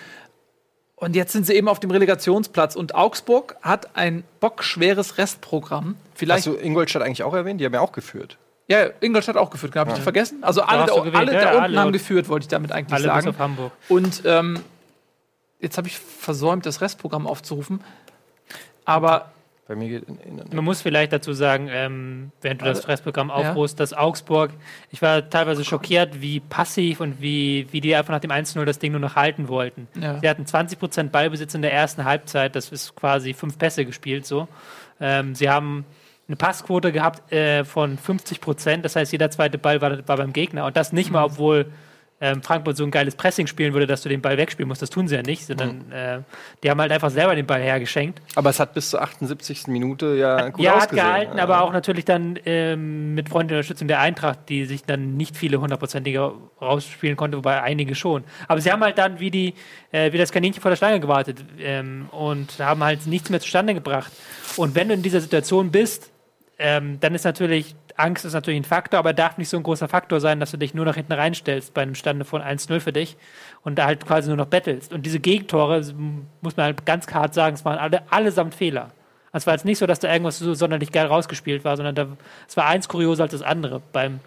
Und jetzt sind sie eben auf dem Relegationsplatz. Und Augsburg hat ein bockschweres Restprogramm. Vielleicht, Hast du Ingolstadt eigentlich auch erwähnt? Die haben ja auch geführt. Ja, Ingolstadt auch geführt, habe ich die vergessen? Also alle, da, gewählt, alle ja, da ja, unten alle. haben geführt, wollte ich damit eigentlich Alle bis sagen. auf Hamburg. Und ähm, jetzt habe ich versäumt, das Restprogramm aufzurufen. Aber Bei mir geht in, in, Man muss vielleicht dazu sagen, ähm, während du das Also, Fressprogramm aufrufst, dass Augsburg, ich war teilweise schockiert, wie passiv und wie, wie die einfach nach dem 1-0 das Ding nur noch halten wollten. Ja. Sie hatten 20% Ballbesitz in der ersten Halbzeit, das ist quasi fünf Pässe gespielt so. Ähm, sie haben eine Passquote gehabt äh, von 50%, das heißt, jeder zweite Ball war, war beim Gegner und das nicht mal, obwohl ähm, Frankfurt so ein geiles Pressing spielen würde, dass du den Ball wegspielen musst. Das tun sie ja nicht, sondern äh, die haben halt einfach selber den Ball hergeschenkt. aber es hat bis zur 78. Minute ja gut ja, hat ausgesehen. gehalten, Ja. aber auch natürlich dann ähm, mit freundlicher Unterstützung der Eintracht, die sich dann nicht viele hundertprozentige rausspielen konnte, wobei einige schon. Aber sie haben halt dann wie die, äh, wie das Kaninchen vor der Schlange gewartet ähm, und haben halt nichts mehr zustande gebracht. Und wenn du in dieser Situation bist, ähm, dann ist natürlich, Angst ist natürlich ein Faktor, aber darf nicht so ein großer Faktor sein, dass du dich nur noch hinten reinstellst bei einem Stande von 1-0 für dich und da halt quasi nur noch bettelst. Und diese Gegentore, muss man halt ganz hart sagen, es waren alle, allesamt Fehler. Also Es war jetzt nicht so, dass da irgendwas so sonderlich geil rausgespielt war, sondern es war eins kurioser als das andere. Beim,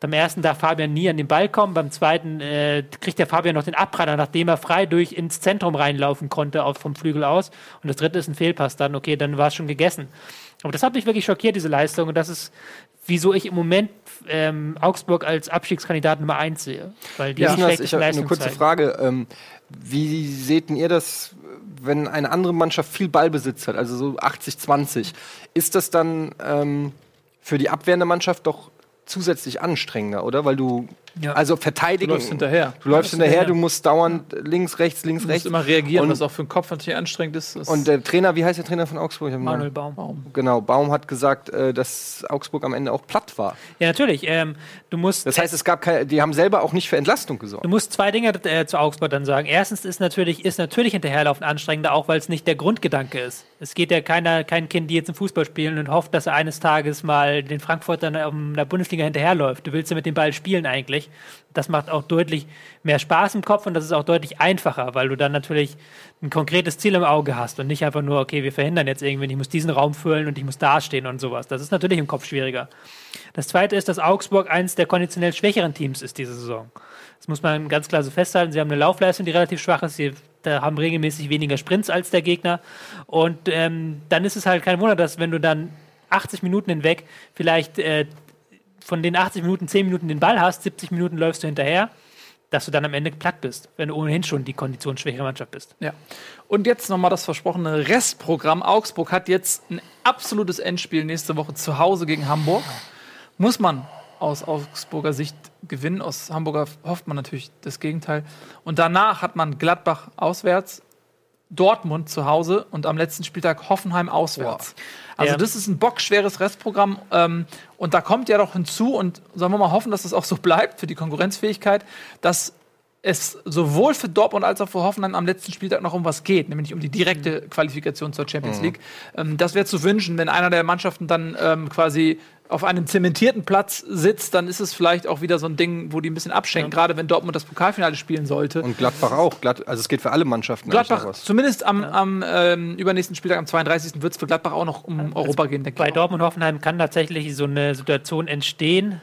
beim ersten darf Fabian nie an den Ball kommen, beim zweiten äh, kriegt der Fabian noch den Abpraller, nachdem er frei durch ins Zentrum reinlaufen konnte, auch vom Flügel aus. Und das dritte ist ein Fehlpass dann, okay, dann war es schon gegessen. Aber das hat mich wirklich schockiert, diese Leistung. Und das ist, wieso ich im Moment ähm, Augsburg als Abstiegskandidat Nummer eins sehe. Weil die Ja, ja, das, ich habe eine kurze zeigen. Frage. Ähm, wie seht denn ihr das, wenn eine andere Mannschaft viel Ballbesitz hat, also so 80-20? Ist das dann ähm, für die abwehrende Mannschaft doch zusätzlich anstrengender, oder? Weil du, Ja. also verteidigen. Du läufst hinterher. Du läufst Du hinterher, hinterher. du musst dauernd links, rechts, links, du rechts. musst immer reagieren, Und- was auch für den Kopf natürlich anstrengend ist. Und der Trainer, wie heißt der Trainer von Augsburg? Manuel Baum. Baum. Genau, Baum hat gesagt, äh, dass Augsburg am Ende auch platt war. Ja, natürlich. Ähm, du musst Das heißt, es gab keine, die haben selber auch nicht für Entlastung gesorgt. Du musst zwei Dinge äh, zu Augsburg dann sagen. Erstens ist natürlich, ist natürlich hinterherlaufen anstrengender, auch weil es nicht der Grundgedanke ist. Es geht ja keiner, kein Kind, die jetzt im Fußball spielen und hofft, dass er eines Tages mal den Frankfurtern in der Bundesliga hinterherläuft. Du willst ja mit dem Ball spielen eigentlich. Das macht auch deutlich mehr Spaß im Kopf und das ist auch deutlich einfacher, weil du dann natürlich ein konkretes Ziel im Auge hast und nicht einfach nur, okay, wir verhindern jetzt irgendwie, ich muss diesen Raum füllen und ich muss dastehen und sowas. Das ist natürlich im Kopf schwieriger. Das zweite ist, dass Augsburg eines der konditionell schwächeren Teams ist diese Saison. Das muss man ganz klar so festhalten. Sie haben eine Laufleistung, die relativ schwach ist. Sie haben regelmäßig weniger Sprints als der Gegner. Und ähm, dann ist es halt kein Wunder, dass wenn du dann 80 Minuten hinweg vielleicht äh, von den 80 Minuten 10 Minuten den Ball hast, 70 Minuten läufst du hinterher, dass du dann am Ende platt bist, wenn du ohnehin schon die konditionsschwächere Mannschaft bist. Ja. Und jetzt nochmal das versprochene Restprogramm. Augsburg hat jetzt ein absolutes Endspiel nächste Woche zu Hause gegen Hamburg. Muss man aus Augsburger Sicht gewinnen. Aus Hamburger hofft man natürlich das Gegenteil. Und danach hat man Gladbach auswärts, Dortmund zu Hause und am letzten Spieltag Hoffenheim auswärts. Also Ja. das ist ein bockschweres Restprogramm. Ähm, und da kommt ja doch hinzu, und sollen wir mal hoffen, dass das auch so bleibt für die Konkurrenzfähigkeit, dass es sowohl für Dortmund als auch für Hoffenheim am letzten Spieltag noch um was geht, nämlich um die direkte Qualifikation zur Champions League. Ähm, das wäre zu wünschen, wenn einer der Mannschaften dann ähm, quasi auf einem zementierten Platz sitzt, dann ist es vielleicht auch wieder so ein Ding, wo die ein bisschen abschenken, gerade wenn Dortmund das Pokalfinale spielen sollte. Und Gladbach auch. Glad also es geht für alle Mannschaften. Gladbach, was. zumindest am, am ähm, übernächsten Spieltag, am 32. wird es für Gladbach auch noch um Europa gehen, denke Bei ich. auch. Dortmund Hoffenheim kann tatsächlich so eine Situation entstehen,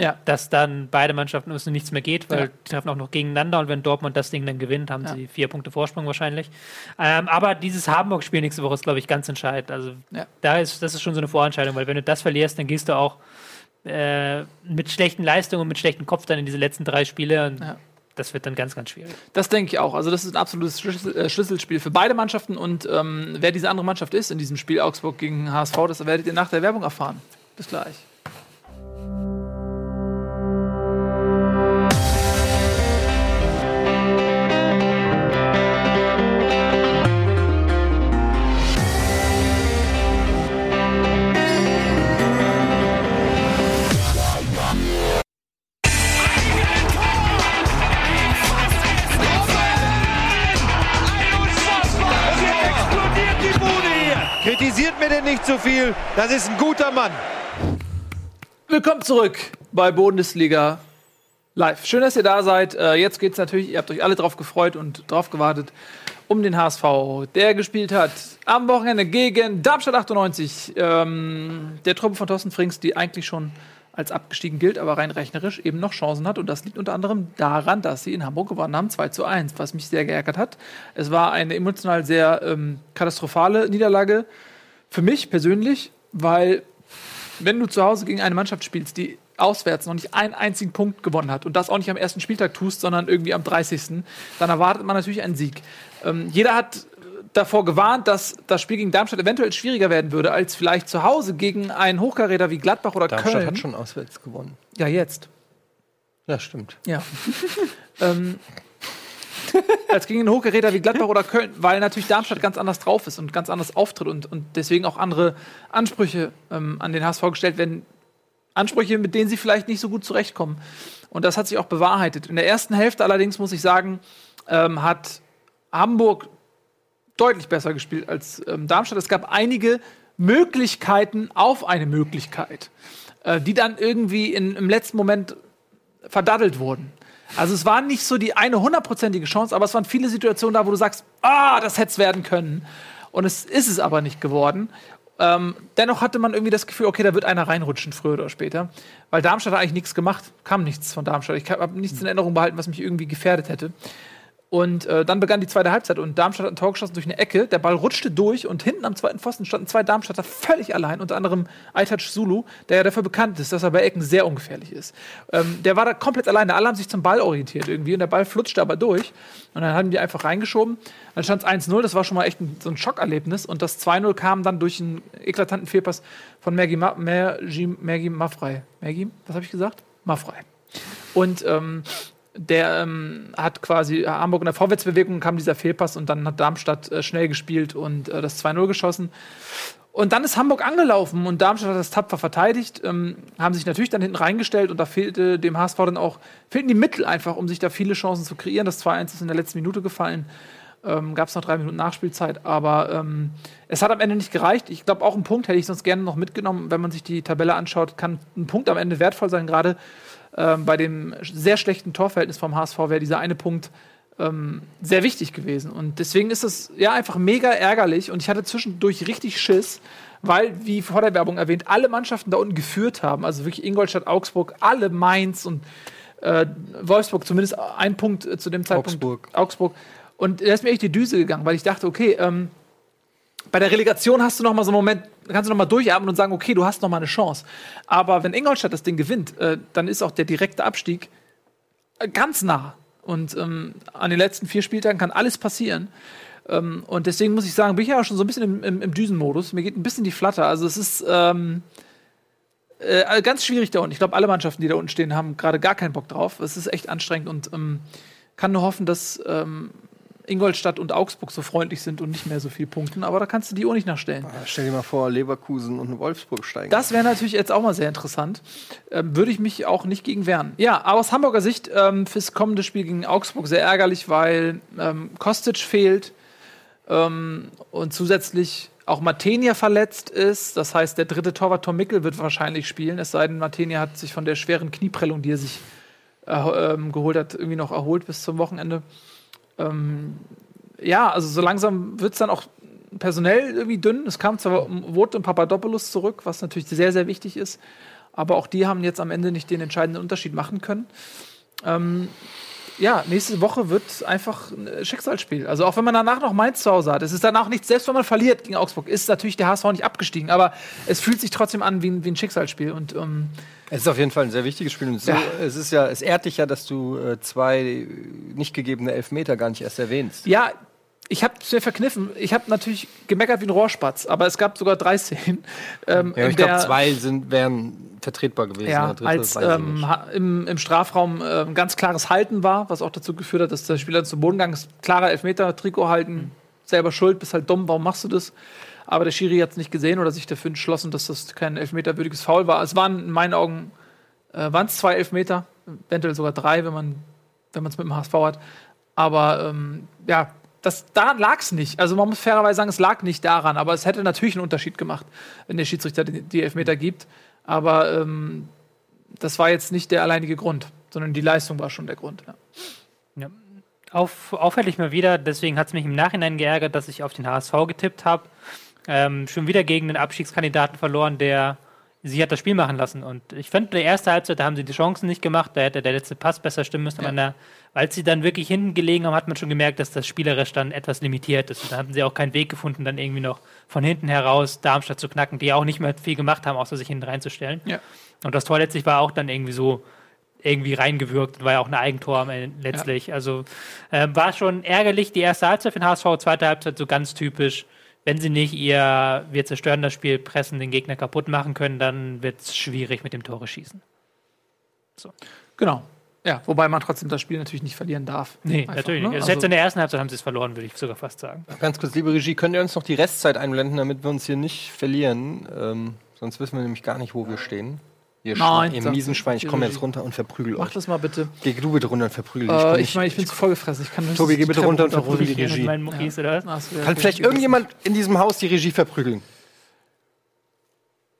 Ja. dass dann beide Mannschaften es nichts mehr geht, weil Ja. die treffen auch noch gegeneinander und wenn Dortmund das Ding dann gewinnt, haben Ja. sie vier Punkte Vorsprung wahrscheinlich. Ähm, aber dieses Hamburg-Spiel nächste Woche ist, glaube ich, ganz entscheidend. Also Ja. da ist, das ist schon so eine Vorentscheidung, weil wenn du das verlierst, dann gehst du auch äh, mit schlechten Leistungen und mit schlechtem Kopf dann in diese letzten drei Spiele und das wird dann ganz, ganz schwierig. Das denke ich auch. Also, das ist ein absolutes Schlüssel, äh, Schlüsselspiel für beide Mannschaften. Und ähm, wer diese andere Mannschaft ist in diesem Spiel Augsburg gegen HSV, das werdet ihr nach der Werbung erfahren. Bis gleich. Mir denn nicht zu viel. Das ist ein guter Mann. Willkommen zurück bei Bundesliga Live. Schön, dass ihr da seid. Äh, jetzt geht's natürlich, ihr habt euch alle drauf gefreut und drauf gewartet, um den HSV, der gespielt hat am Wochenende gegen Darmstadt 98. Ähm, der Truppe von Thorsten Frings, die eigentlich schon als abgestiegen gilt, aber rein rechnerisch eben noch Chancen hat. Und das liegt unter anderem daran, dass sie in Hamburg gewonnen haben, 2 zu 1, was mich sehr geärgert hat. Es war eine emotional sehr ähm, katastrophale Niederlage für mich persönlich, weil wenn du zu Hause gegen eine Mannschaft spielst, die auswärts noch nicht einen einzigen Punkt gewonnen hat und das auch nicht am ersten Spieltag tust, sondern irgendwie am 30., dann erwartet man natürlich einen Sieg. Ähm, jeder hat davor gewarnt, dass das Spiel gegen Darmstadt eventuell schwieriger werden würde, als vielleicht zu Hause gegen einen Hochkaräter wie Gladbach oder Darmstadt Köln. hat schon auswärts gewonnen. Ja, jetzt. Ja, stimmt. Ja. ähm, als gegen einen Hochgeräter wie Gladbach oder Köln, weil natürlich Darmstadt ganz anders drauf ist und ganz anders auftritt und, und deswegen auch andere Ansprüche ähm, an den HSV gestellt werden. Ansprüche, mit denen sie vielleicht nicht so gut zurechtkommen. Und das hat sich auch bewahrheitet. In der ersten Hälfte allerdings, muss ich sagen, ähm, hat Hamburg deutlich besser gespielt als ähm, Darmstadt. Es gab einige Möglichkeiten auf eine Möglichkeit, äh, die dann irgendwie in, im letzten Moment verdaddelt wurden. Also es war nicht so die eine hundertprozentige Chance, aber es waren viele Situationen da, wo du sagst, ah, das hätte es werden können. Und es ist es aber nicht geworden. Ähm, dennoch hatte man irgendwie das Gefühl, okay, da wird einer reinrutschen, früher oder später. Weil Darmstadt hat eigentlich nichts gemacht, kam nichts von Darmstadt. Ich habe nichts in Erinnerung behalten, was mich irgendwie gefährdet hätte. Und äh, dann begann die zweite Halbzeit und Darmstadt hat ein Tor geschossen durch eine Ecke. Der Ball rutschte durch und hinten am zweiten Pfosten standen zwei Darmstadter völlig allein, unter anderem Aitaj Zulu, der ja dafür bekannt ist, dass er bei Ecken sehr ungefährlich ist. Ähm, der war da komplett alleine. Alle haben sich zum Ball orientiert irgendwie und der Ball flutschte aber durch. Und dann haben die einfach reingeschoben. Dann stand es 1-0, das war schon mal echt ein, so ein Schockerlebnis. Und das 2-0 kam dann durch einen eklatanten Fehlpass von Mergi, Ma Mergi, Mergi Maffrey. Mergi, was habe ich gesagt? Maffrey. Und ähm, der ähm, hat quasi Hamburg in der Vorwärtsbewegung kam dieser Fehlpass und dann hat Darmstadt äh, schnell gespielt und äh, das 2-0 geschossen. Und dann ist Hamburg angelaufen und Darmstadt hat das tapfer verteidigt, ähm, haben sich natürlich dann hinten reingestellt und da fehlte dem HSV dann auch, fehlten die Mittel einfach, um sich da viele Chancen zu kreieren. Das 2-1 ist in der letzten Minute gefallen. Ähm, Gab es noch drei Minuten Nachspielzeit, aber ähm, es hat am Ende nicht gereicht. Ich glaube, auch einen Punkt hätte ich sonst gerne noch mitgenommen. Wenn man sich die Tabelle anschaut, kann ein Punkt am Ende wertvoll sein, gerade ähm, bei dem sehr schlechten Torverhältnis vom HSV wäre dieser eine Punkt ähm, sehr wichtig gewesen. Und deswegen ist es ja einfach mega ärgerlich. Und ich hatte zwischendurch richtig Schiss, weil, wie vor der Werbung erwähnt, alle Mannschaften da unten geführt haben. Also wirklich Ingolstadt, Augsburg, alle Mainz und äh, Wolfsburg, zumindest ein Punkt äh, zu dem Zeitpunkt. Augsburg. Augsburg. Und da ist mir echt die Düse gegangen, weil ich dachte, okay, ähm, bei der Relegation hast du noch mal so einen Moment, kannst du noch mal durchatmen und sagen, okay, du hast noch mal eine Chance. Aber wenn Ingolstadt das Ding gewinnt, äh, dann ist auch der direkte Abstieg äh, ganz nah. Und ähm, an den letzten vier Spieltagen kann alles passieren. Ähm, und deswegen muss ich sagen, bin ich ja auch schon so ein bisschen im, im, im Düsenmodus. Mir geht ein bisschen die Flatter. Also es ist ähm, äh, ganz schwierig da unten. Ich glaube, alle Mannschaften, die da unten stehen, haben gerade gar keinen Bock drauf. Es ist echt anstrengend und ähm, kann nur hoffen, dass ähm, Ingolstadt und Augsburg so freundlich sind und nicht mehr so viel punkten. Aber da kannst du die auch nicht nachstellen. Ah, Stell dir mal vor, Leverkusen und Wolfsburg steigen. Das wäre natürlich jetzt auch mal sehr interessant. Ähm, Würde ich mich auch nicht gegen wehren. Ja, aber aus Hamburger Sicht ähm, fürs kommende Spiel gegen Augsburg sehr ärgerlich, weil ähm, Kostic fehlt ähm, und zusätzlich auch Matenia verletzt ist. Das heißt, der dritte Torwart Tom Mickel wird wahrscheinlich spielen, es sei denn, Matenia hat sich von der schweren Knieprellung, die er sich äh, geholt hat, irgendwie noch erholt bis zum Wochenende. Ähm, ja, also so langsam wird es dann auch personell irgendwie dünn. Es kam zwar Wout und Papadopoulos zurück, was natürlich sehr, sehr wichtig ist. Aber auch die haben jetzt am Ende nicht den entscheidenden Unterschied machen können. Ähm, ja, nächste Woche wird einfach ein Schicksalsspiel. Also auch wenn man danach noch Mainz zu Hause hat, es ist danach nicht, selbst wenn man verliert gegen Augsburg, ist natürlich der HSV nicht abgestiegen, aber es fühlt sich trotzdem an wie ein, wie ein Schicksalsspiel. Und ähm, Es ist auf jeden Fall ein sehr wichtiges Spiel. Und so, Ja. es ist ja, es ehrt dich ja, dass du äh, zwei nicht gegebene Elfmeter gar nicht erst erwähnst. ja, ich habe es mir verkniffen. Ich habe natürlich gemeckert wie ein Rohrspatz, aber es gab sogar drei Szenen. Ähm, Ja, ich glaube, zwei sind, wären vertretbar gewesen. Ja, dritte als ähm, im, im Strafraum äh, ein ganz klares Halten war, was auch dazu geführt hat, dass der Spieler zu Boden gegangen ist. Klarer Elfmeter, Trikot halten, selber schuld, bist halt dumm, warum machst du das? Aber der Schiri hat es nicht gesehen oder sich dafür entschlossen, dass das kein elfmeterwürdiges Foul war. Es waren in meinen Augen äh, waren es zwei Elfmeter, eventuell sogar drei, wenn man wenn man es mit dem HSV hat. Aber ähm, ja, das, daran lag es nicht. Also man muss fairerweise sagen, es lag nicht daran, aber es hätte natürlich einen Unterschied gemacht, wenn der Schiedsrichter die, Elfmeter gibt. Aber ähm, das war jetzt nicht der alleinige Grund, sondern die Leistung war schon der Grund. Ja. Auf, auffällig mal wieder, deswegen hat es mich im Nachhinein geärgert, dass ich auf den HSV getippt habe. Ähm, schon wieder gegen den Abstiegskandidaten verloren, der sie hat das Spiel machen lassen. Und ich finde, der erste Halbzeit, da haben sie die Chancen nicht gemacht, da hätte der letzte Pass besser stimmen müssen. Ja. Aber na, als sie dann wirklich hinten gelegen haben, hat man schon gemerkt, dass das spielerisch dann etwas limitiert ist. Und da hatten sie auch keinen Weg gefunden, dann irgendwie noch von hinten heraus Darmstadt zu knacken, die ja auch nicht mehr viel gemacht haben, außer sich hinten reinzustellen. Ja. Und das Tor letztlich war auch dann irgendwie so irgendwie reingewirkt war ja auch ein Eigentor am Ende letztlich. Also ähm, war schon ärgerlich, die erste Halbzeit für den HSV, zweite Halbzeit so ganz typisch. Wenn sie nicht ihr, wir zerstören das Spiel, pressen, den Gegner kaputt machen können, dann wird es schwierig mit dem Tore schießen. Genau. Ja, wobei man trotzdem das Spiel natürlich nicht verlieren darf. Nee, Einfach, natürlich ne? nicht. Also- Selbst in der ersten Halbzeit haben sie es verloren, würde ich sogar fast sagen. Ganz kurz, liebe Regie, könnt ihr uns noch die Restzeit einblenden, damit wir uns hier nicht verlieren? Ähm, sonst wissen wir nämlich gar nicht, wo wir stehen. Ihr, Nein, Schwein, ihr miesen Schwein, ich komme jetzt runter und verprügel Mach euch. das mal bitte. Geh du bitte runter und verprügel dich. Äh, ich meine, ich bin zu vollgefressen. Ich kann nicht Tobi, geh bitte runter und verprügel die Regie. meinen Muckis, wär- Kann vielleicht irgendjemand in diesem Haus die Regie verprügeln?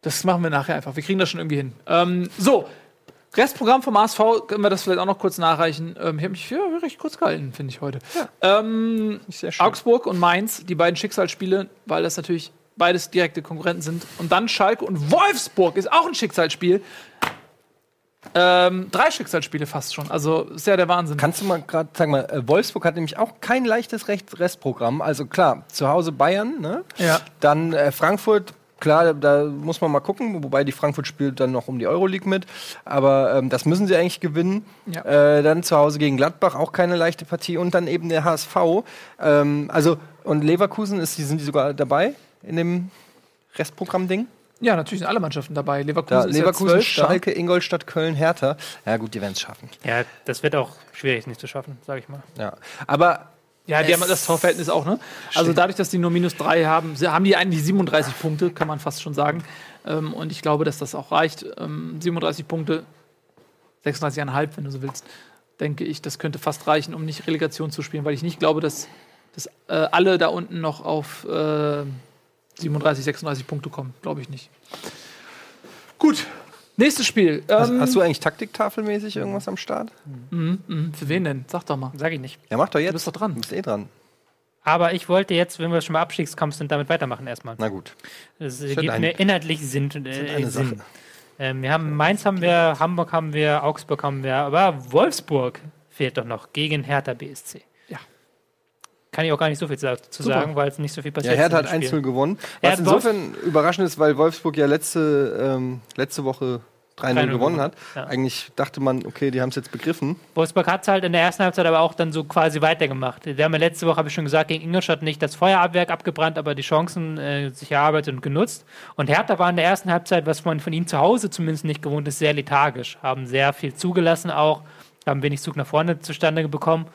Das machen wir nachher einfach. Wir kriegen das schon irgendwie hin. Ähm, so, Restprogramm vom ASV, können wir das vielleicht auch noch kurz nachreichen. Ähm, ich habe mich ja, recht kurz gehalten, finde ich heute. Ähm, Sehr schön. Augsburg und Mainz, die beiden Schicksalsspiele, weil das natürlich beides direkte Konkurrenten sind. Und dann Schalke und Wolfsburg ist auch ein Schicksalsspiel. Ähm, drei Schicksalsspiele fast schon. Also ist ja der Wahnsinn. Kannst du mal gerade, sag mal, äh, Wolfsburg hat nämlich auch kein leichtes Recht Restprogramm. Also klar, zu Hause Bayern, ne? Ja. Dann äh, Frankfurt, klar, da muss man mal gucken, wobei die Frankfurt spielt dann noch um die Euroleague mit. Aber ähm, das müssen sie eigentlich gewinnen. Ja. Äh, dann zu Hause gegen Gladbach, auch keine leichte Partie. Und dann eben der HSV. Ähm, also, und Leverkusen, ist, die, sind die sogar dabei in dem Restprogramm-Ding? ja, natürlich sind alle Mannschaften dabei. Leverkusen Da, ist Leverkusen, ja zwölf, Schalke, Ingolstadt, Köln, Hertha. Ja, gut, die werden es schaffen. Ja, das wird auch schwierig, es nicht zu schaffen, sage ich mal. Ja. Aber Ja, die haben das Torverhältnis auch, ne? Also dadurch, dass die nur minus drei haben, haben die eigentlich 37 Punkte, kann man fast schon sagen. Ähm, und ich glaube, dass das auch reicht. Ähm, 37 Punkte, 36,5, wenn du so willst, denke ich, das könnte fast reichen, um nicht Relegation zu spielen, weil ich nicht glaube, dass, dass äh, alle da unten noch auf äh, 37, 36 Punkte kommen. Glaube ich nicht. Gut, nächstes Spiel. hast, Ähm, hast du eigentlich taktiktafelmäßig irgendwas am Start? mh, für wen denn? Sag doch mal. Sage ich nicht. Ja, mach doch jetzt. Du bist doch dran. Du bist eh dran. Aber ich wollte jetzt, wenn wir schon mal Abstiegskampf sind, damit weitermachen erstmal. Na gut. Es gibt mir inhaltlich Sinn. Äh, eine Sinn. Sache. Ähm, wir haben Mainz haben wir, Hamburg haben wir, Augsburg haben wir, aber Wolfsburg fehlt doch noch gegen Hertha BSC. Ja. Kann ich auch gar nicht so viel sa- zu Super. sagen, weil es nicht so viel Ja, passiert Hertha ist. hat in dem 1-0 Spiel. gewonnen. Was hat Wolf- insofern überraschend ist, weil Wolfsburg ja letzte, ähm, letzte Woche 3-0 3-0 gewonnen gewonnen, hat. ja. Eigentlich dachte man, okay, die haben es jetzt begriffen. Wolfsburg hat es halt in der ersten Halbzeit aber auch dann so quasi weitergemacht. Wir haben ja letzte Woche, habe ich schon gesagt, gegen Ingolstadt nicht das Feuerabwerk abgebrannt, aber die Chancen äh, sich erarbeitet und genutzt. Und Hertha war in der ersten Halbzeit, was man von ihnen zu Hause zumindest nicht gewohnt ist, sehr lethargisch. Haben sehr viel zugelassen auch, haben wenig Zug nach vorne zustande bekommen.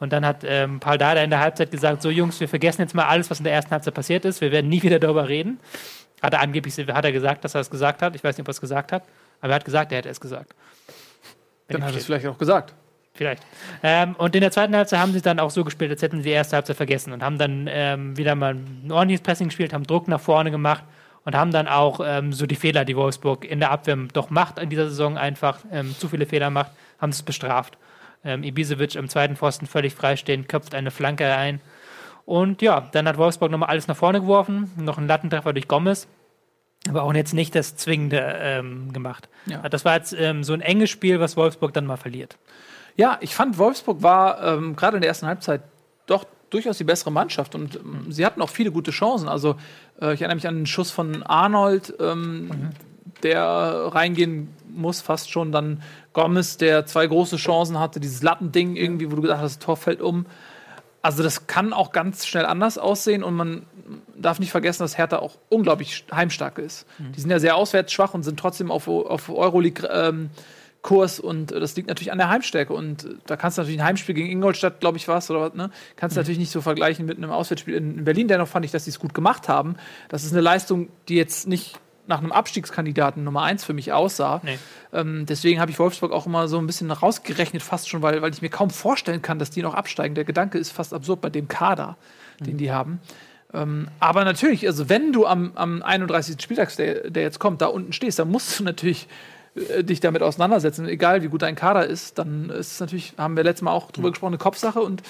Und dann hat ähm, Paul Dada in der Halbzeit gesagt, so Jungs, wir vergessen jetzt mal alles, was in der ersten Halbzeit passiert ist. Wir werden nie wieder darüber reden. Hat er angeblich, hat er gesagt, dass er es gesagt hat. Ich weiß nicht, ob er es gesagt hat. Aber er hat gesagt, er hätte es gesagt. Wenn Dann hat er es vielleicht auch gesagt. Vielleicht. Ähm, und in der zweiten Halbzeit haben sie dann auch so gespielt, als hätten sie die erste Halbzeit vergessen und haben dann ähm, wieder mal ein ordentliches Pressing gespielt, haben Druck nach vorne gemacht und haben dann auch ähm, so die Fehler, die Wolfsburg in der Abwehr doch macht in dieser Saison einfach, ähm, zu viele Fehler macht, haben sie es bestraft. Ähm, Ibisevic im zweiten Pfosten völlig freistehend, köpft eine Flanke ein. Und ja, dann hat Wolfsburg nochmal alles nach vorne geworfen, noch einen Lattentreffer durch Gomez. aber auch jetzt nicht das Zwingende ähm, gemacht. Ja. Das war jetzt ähm, so ein enges Spiel, was Wolfsburg dann mal verliert. Ja, ich fand, Wolfsburg war ähm, gerade in der ersten Halbzeit doch durchaus die bessere Mannschaft und ähm, sie hatten auch viele gute Chancen. Also äh, ich erinnere mich an den Schuss von Arnold, ähm, der reingehen muss, fast schon. Dann Gomez, der zwei große Chancen hatte, dieses Lattending irgendwie, wo du gedacht hast, das Tor fällt um. Also das kann auch ganz schnell anders aussehen und man darf nicht vergessen, dass Hertha auch unglaublich heimstark ist. Die sind ja sehr auswärts schwach und sind trotzdem auf, auf Euroleague ähm, Kurs und das liegt natürlich an der Heimstärke und da kannst du natürlich ein Heimspiel gegen Ingolstadt, glaube ich, was oder was, ne? Kannst du natürlich nicht so vergleichen mit einem Auswärtsspiel in Berlin. Dennoch fand ich, dass sie es gut gemacht haben. Das ist eine Leistung, die jetzt nicht nach einem Abstiegskandidaten Nummer eins für mich aussah. Nee. Ähm, deswegen habe ich Wolfsburg auch immer so ein bisschen rausgerechnet, fast schon, weil, weil ich mir kaum vorstellen kann, dass die noch absteigen. Der Gedanke ist fast absurd bei dem Kader, den die haben. Ähm, aber natürlich, also wenn du am, am 31. Spieltag, der, der jetzt kommt, da unten stehst, dann musst du natürlich äh, dich damit auseinandersetzen. Egal wie gut dein Kader ist, dann ist es natürlich, haben wir letztes Mal auch drüber gesprochen, eine Kopfsache und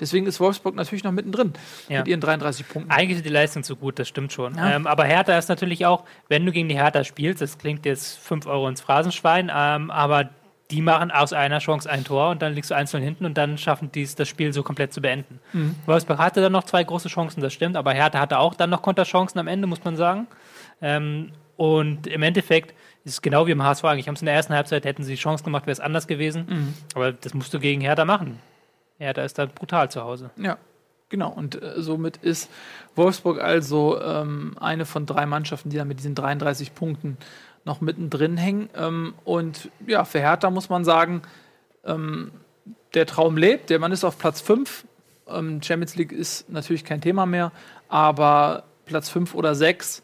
deswegen ist Wolfsburg natürlich noch mittendrin Ja. mit ihren 33 Punkten. Eigentlich ist die Leistung zu gut, das stimmt schon. Ja. Ähm, aber Hertha ist natürlich auch, wenn du gegen die Hertha spielst, das klingt jetzt 5 Euro ins Phrasenschwein, ähm, aber die machen aus einer Chance ein Tor und dann liegst du einzeln hinten und dann schaffen die es, das Spiel so komplett zu beenden. Wolfsburg hatte dann noch zwei große Chancen, das stimmt, aber Hertha hatte auch dann noch Konterchancen am Ende, muss man sagen. Ähm, und im Endeffekt ist genau wie im HSV eigentlich. Haben es in der ersten Halbzeit, hätten sie die Chance gemacht, wäre es anders gewesen. Aber das musst du gegen Hertha machen. Hertha ist dann brutal zu Hause. Ja, genau. Und äh, somit ist Wolfsburg also ähm, eine von drei Mannschaften, die da mit diesen 33 Punkten noch mittendrin hängen. Ähm, und ja, für Hertha muss man sagen, ähm, der Traum lebt. Der Mann ist auf Platz 5. Ähm, Champions League ist natürlich kein Thema mehr, aber Platz 5 oder 6,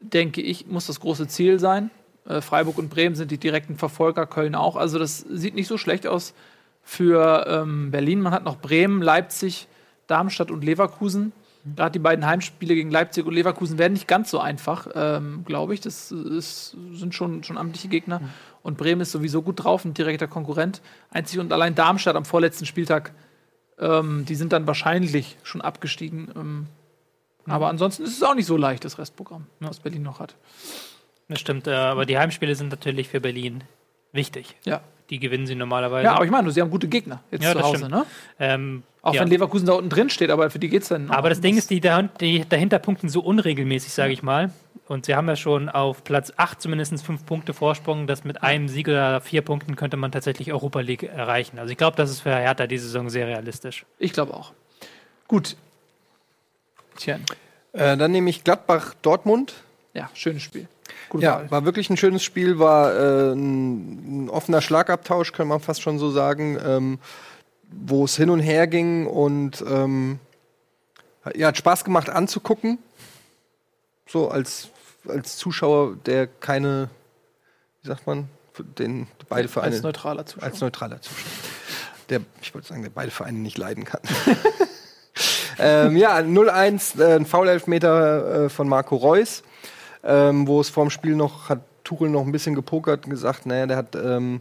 denke ich, muss das große Ziel sein. Äh, Freiburg und Bremen sind die direkten Verfolger, Köln auch. Also das sieht nicht so schlecht aus für ähm, Berlin. Man hat noch Bremen, Leipzig, Darmstadt und Leverkusen. Gerade die beiden Heimspiele gegen Leipzig und Leverkusen werden nicht ganz so einfach, ähm, glaube ich. Das ist, sind schon, schon amtliche Gegner. Und Bremen ist sowieso gut drauf, ein direkter Konkurrent. Einzig und allein Darmstadt am vorletzten Spieltag, ähm, die sind dann wahrscheinlich schon abgestiegen. Ähm, aber ansonsten ist es auch nicht so leicht, das Restprogramm, was Berlin noch hat. Das stimmt, äh, aber die Heimspiele sind natürlich für Berlin wichtig. Ja, Die gewinnen sie normalerweise. ja aber ich meine, sie haben gute Gegner jetzt Ja, zu Hause. stimmt. Ne? ähm, Auch ja. wenn Leverkusen da unten drin steht, aber für die geht es dann. Aber das Ding ist, die, die dahinter punkten so unregelmäßig, sage ich mal. Und sie haben ja schon auf Platz 8 zumindest fünf Punkte Vorsprung. Das mit einem Sieg oder vier Punkten könnte man tatsächlich Europa League erreichen. Also ich glaube, das ist für Hertha diese Saison sehr realistisch. Ich glaube auch. Gut. Tja, Äh, dann nehme ich Gladbach-Dortmund. ja, schönes Spiel. Gute Ja, Wahl. war wirklich ein schönes Spiel, war äh, ein, ein offener Schlagabtausch, kann man fast schon so sagen, ähm, wo es hin und her ging und ähm, ja, hat Spaß gemacht anzugucken. So als, als Zuschauer, der keine, wie sagt man, den beide Vereine Als neutraler Zuschauer. als neutraler Zuschauer. Der, ich wollte sagen, der beide Vereine nicht leiden kann. ähm, ja, 0-1, äh, ein Foul-Elfmeter äh, von Marco Reus, ähm, wo es vorm Spiel noch hat Tuchel noch ein bisschen gepokert und gesagt, naja, der hat ähm,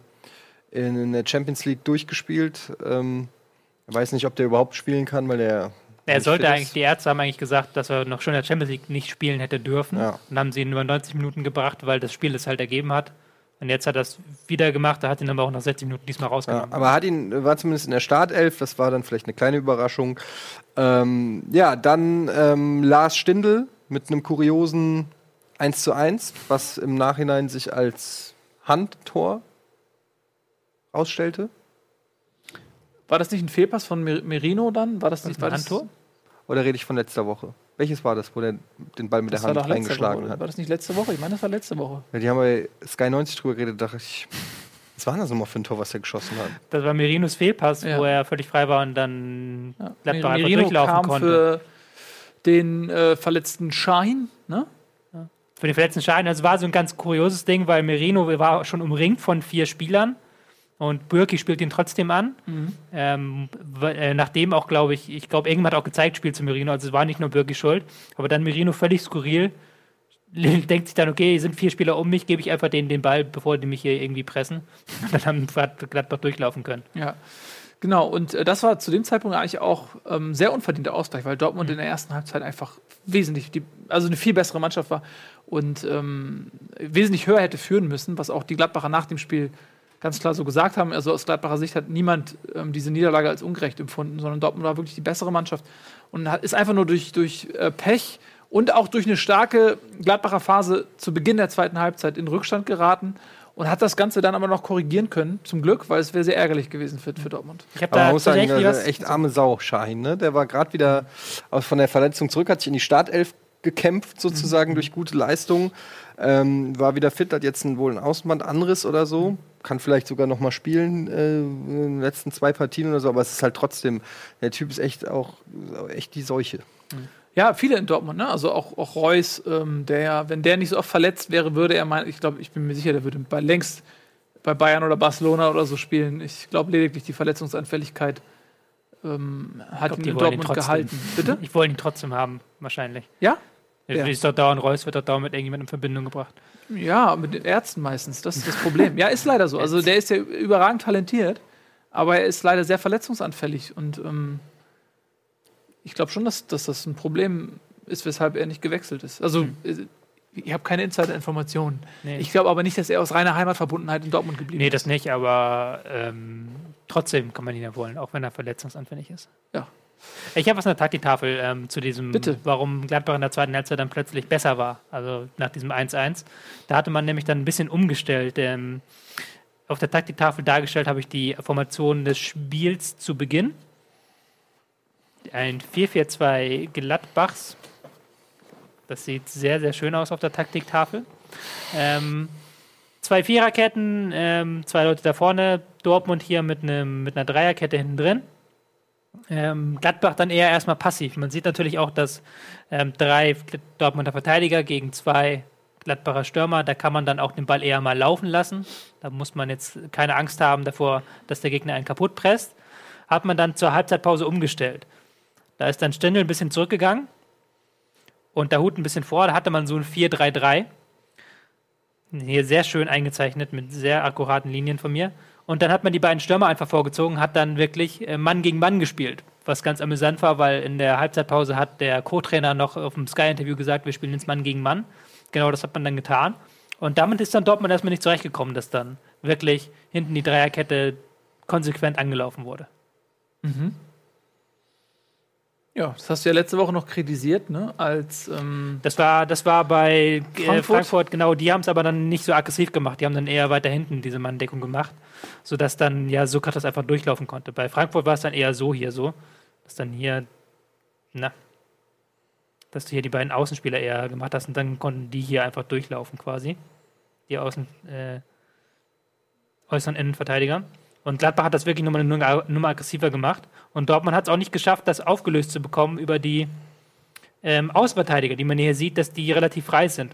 in, in der Champions League durchgespielt. Ähm, er weiß nicht, ob der überhaupt spielen kann, weil der. Er sollte eigentlich, die Ärzte haben eigentlich gesagt, dass er noch schon in der Champions League nicht spielen hätte dürfen. Ja. Und haben sie ihn über 90 Minuten gebracht, weil das Spiel es halt ergeben hat. Und jetzt hat er es wieder gemacht, er hat ihn aber auch nach 60 Minuten diesmal Ja, rausgenommen. aber hat ihn, war zumindest in der Startelf, das war dann vielleicht eine kleine Überraschung. Ähm, ja, dann ähm, Lars Stindl mit einem kuriosen 1 zu 1, was im Nachhinein sich als Handtor ausstellte. War das nicht ein Fehlpass von Mer- Merino dann? War das nicht ein war das, Handtor? Oder rede ich von letzter Woche? Welches war das, wo der den Ball mit Das der Hand Woche. hat? War das nicht letzte Woche? Ich meine, das war letzte Woche. Ja, die haben bei Sky 90 drüber geredet, dachte ich, was war das nochmal für ein Tor, was er geschossen hat? Das war Merinos Fehlpass, Ja. wo er völlig frei war und dann Ja. Gladbach einfach Merino durchlaufen kam konnte. für den äh, verletzten Shahin, ne? Für den verletzten Schaden. Das war so ein ganz kurioses Ding, weil Merino war schon umringt von vier Spielern und Bürki spielt ihn trotzdem an. Ähm, weil- äh, nachdem auch, glaube ich, ich glaube, irgendwann hat auch gezeigt, Spiel zu Merino, also es war nicht nur Bürki schuld, aber dann Merino völlig skurril. Denkt sich dann, okay, hier sind vier Spieler um mich, gebe ich einfach denen den Ball, bevor die mich hier irgendwie pressen. Dann haben hat Gladbach durchlaufen können. Ja. Genau, und äh, das war zu dem Zeitpunkt eigentlich auch ähm, sehr unverdienter Ausgleich, weil Dortmund in der ersten Halbzeit einfach wesentlich, die, also eine viel bessere Mannschaft war und ähm, wesentlich höher hätte führen müssen, was auch die Gladbacher nach dem Spiel ganz klar so gesagt haben. Also aus Gladbacher Sicht hat niemand ähm, diese Niederlage als ungerecht empfunden, sondern Dortmund war wirklich die bessere Mannschaft und hat, ist einfach nur durch, durch äh, Pech und auch durch eine starke Gladbacher Phase zu Beginn der zweiten Halbzeit in Rückstand geraten und hat das Ganze dann aber noch korrigieren können, zum Glück, weil es wäre sehr ärgerlich gewesen für, für Dortmund. Ich habe da muss sagen, das echt arme Sau, Schein. Ne? Der war gerade wieder von der Verletzung zurück, hat sich in die Startelf gekämpft, sozusagen mhm. durch gute Leistungen. Ähm, war wieder fit, hat jetzt wohl ein Außenbandanriss oder so. Kann vielleicht sogar noch mal spielen äh, in den letzten zwei Partien oder so, aber es ist halt trotzdem, der Typ ist echt auch echt die Seuche. Mhm. Ja, viele in Dortmund, ne? Also auch, auch Reus, ähm, der ja, wenn der nicht so oft verletzt wäre, würde er meinen, ich glaube, ich bin mir sicher, der würde bei längst bei Bayern oder Barcelona oder so spielen. Ich glaube lediglich die Verletzungsanfälligkeit ähm, hat glaub, ihn in Dortmund ihn gehalten. Bitte? Ich wollte ihn trotzdem haben, wahrscheinlich. Ja? Ja. Ist doch dauernd Reus wird doch dauernd mit irgendjemandem in Verbindung gebracht. Ja, mit den Ärzten meistens. Das ist das Problem. ja, ist leider so. Also der ist ja überragend talentiert, aber er ist leider sehr verletzungsanfällig und ähm, ich glaube schon, dass, dass das ein Problem ist, weshalb er nicht gewechselt ist. Also, hm. ich habe keine Insider-Informationen. Nee. Ich glaube aber nicht, dass er aus reiner Heimatverbundenheit in Dortmund geblieben ist. Nee, das nicht, aber ähm, trotzdem kann man ihn ja wollen, auch wenn er verletzungsanfällig ist. Ja. Ich habe was an der Taktiktafel ähm, zu diesem, Bitte. warum Gladbach in der zweiten Halbzeit dann plötzlich besser war. Also nach diesem 1-1. Da hatte man nämlich dann ein bisschen umgestellt. Ähm, auf der Taktiktafel dargestellt habe ich die Formation des Spiels zu Beginn ein 4-4-2 Gladbachs. Das sieht sehr, sehr schön aus auf der Taktiktafel. Ähm, zwei Viererketten, ähm, zwei Leute da vorne, Dortmund hier mit, einem, mit einer Dreierkette hinten drin. Ähm, Gladbach dann eher erstmal passiv. Man sieht natürlich auch, dass ähm, drei Dortmunder Verteidiger gegen zwei Gladbacher Stürmer, da kann man dann auch den Ball eher mal laufen lassen. Da muss man jetzt keine Angst haben davor, dass der Gegner einen kaputt presst. Hat man dann zur Halbzeitpause umgestellt. Da ist dann Stendel ein bisschen zurückgegangen und der Hut ein bisschen vor. Da hatte man so ein 4-3-3. Hier sehr schön eingezeichnet mit sehr akkuraten Linien von mir. Und dann hat man die beiden Stürmer einfach vorgezogen, hat dann wirklich äh, Mann gegen Mann gespielt. Was ganz amüsant war, weil in der Halbzeitpause hat der Co-Trainer noch auf dem Sky-Interview gesagt, wir spielen jetzt Mann gegen Mann. Genau das hat man dann getan. Und damit ist dann Dortmund erstmal nicht zurechtgekommen, dass dann wirklich hinten die Dreierkette konsequent angelaufen wurde. Mhm. Ja, das hast du ja letzte Woche noch kritisiert, ne? Als ähm das war, das war bei Frankfurt, äh, Frankfurt genau. Die haben es aber dann nicht so aggressiv gemacht. Die haben dann eher weiter hinten diese Manndeckung gemacht, sodass dann ja Sokrates einfach durchlaufen konnte. Bei Frankfurt war es dann eher so hier so, dass dann hier, na, dass du hier die beiden Außenspieler eher gemacht hast und dann konnten die hier einfach durchlaufen quasi, die Außen äh, äußeren Innenverteidiger. Und Gladbach hat das wirklich nochmal eine Nummer aggressiver gemacht. Und Dortmund hat es auch nicht geschafft, das aufgelöst zu bekommen über die ähm, Außenverteidiger, die man hier sieht, dass die relativ frei sind.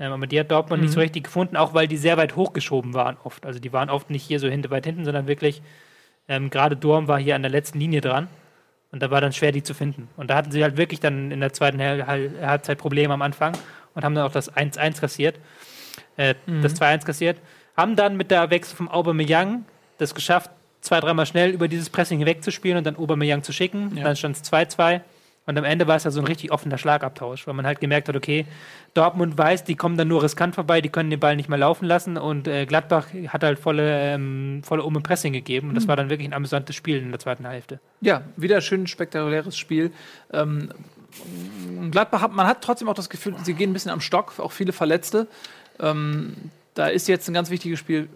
Ähm, aber die hat Dortmund mhm. nicht so richtig gefunden, auch weil die sehr weit hochgeschoben waren oft. Also die waren oft nicht hier so hinter, weit hinten, sondern wirklich, ähm, gerade Dorm war hier an der letzten Linie dran. Und da war dann schwer, die zu finden. Und da hatten sie halt wirklich dann in der zweiten Halbzeit Probleme am Anfang und haben dann auch das 1-1 kassiert, äh, mhm. das 2-1 kassiert. Haben dann mit der Wechsel vom Aubameyang das geschafft, zwei, dreimal schnell über dieses Pressing hinwegzuspielen und dann Aubameyang zu schicken. Ja. Dann stand es 2-2. Und am Ende war es ja so ein richtig offener Schlagabtausch, weil man halt gemerkt hat, okay, Dortmund weiß, die kommen dann nur riskant vorbei, die können den Ball nicht mehr laufen lassen und äh, Gladbach hat halt volle, ähm, volle Um- Pressing gegeben und das mhm. war dann wirklich ein amüsantes Spiel in der zweiten Hälfte. Ja, wieder schön spektakuläres Spiel. Ähm, Gladbach hat, man hat trotzdem auch das Gefühl, sie gehen ein bisschen am Stock, auch viele Verletzte. Ähm, da ist jetzt ein ganz wichtiges Spiel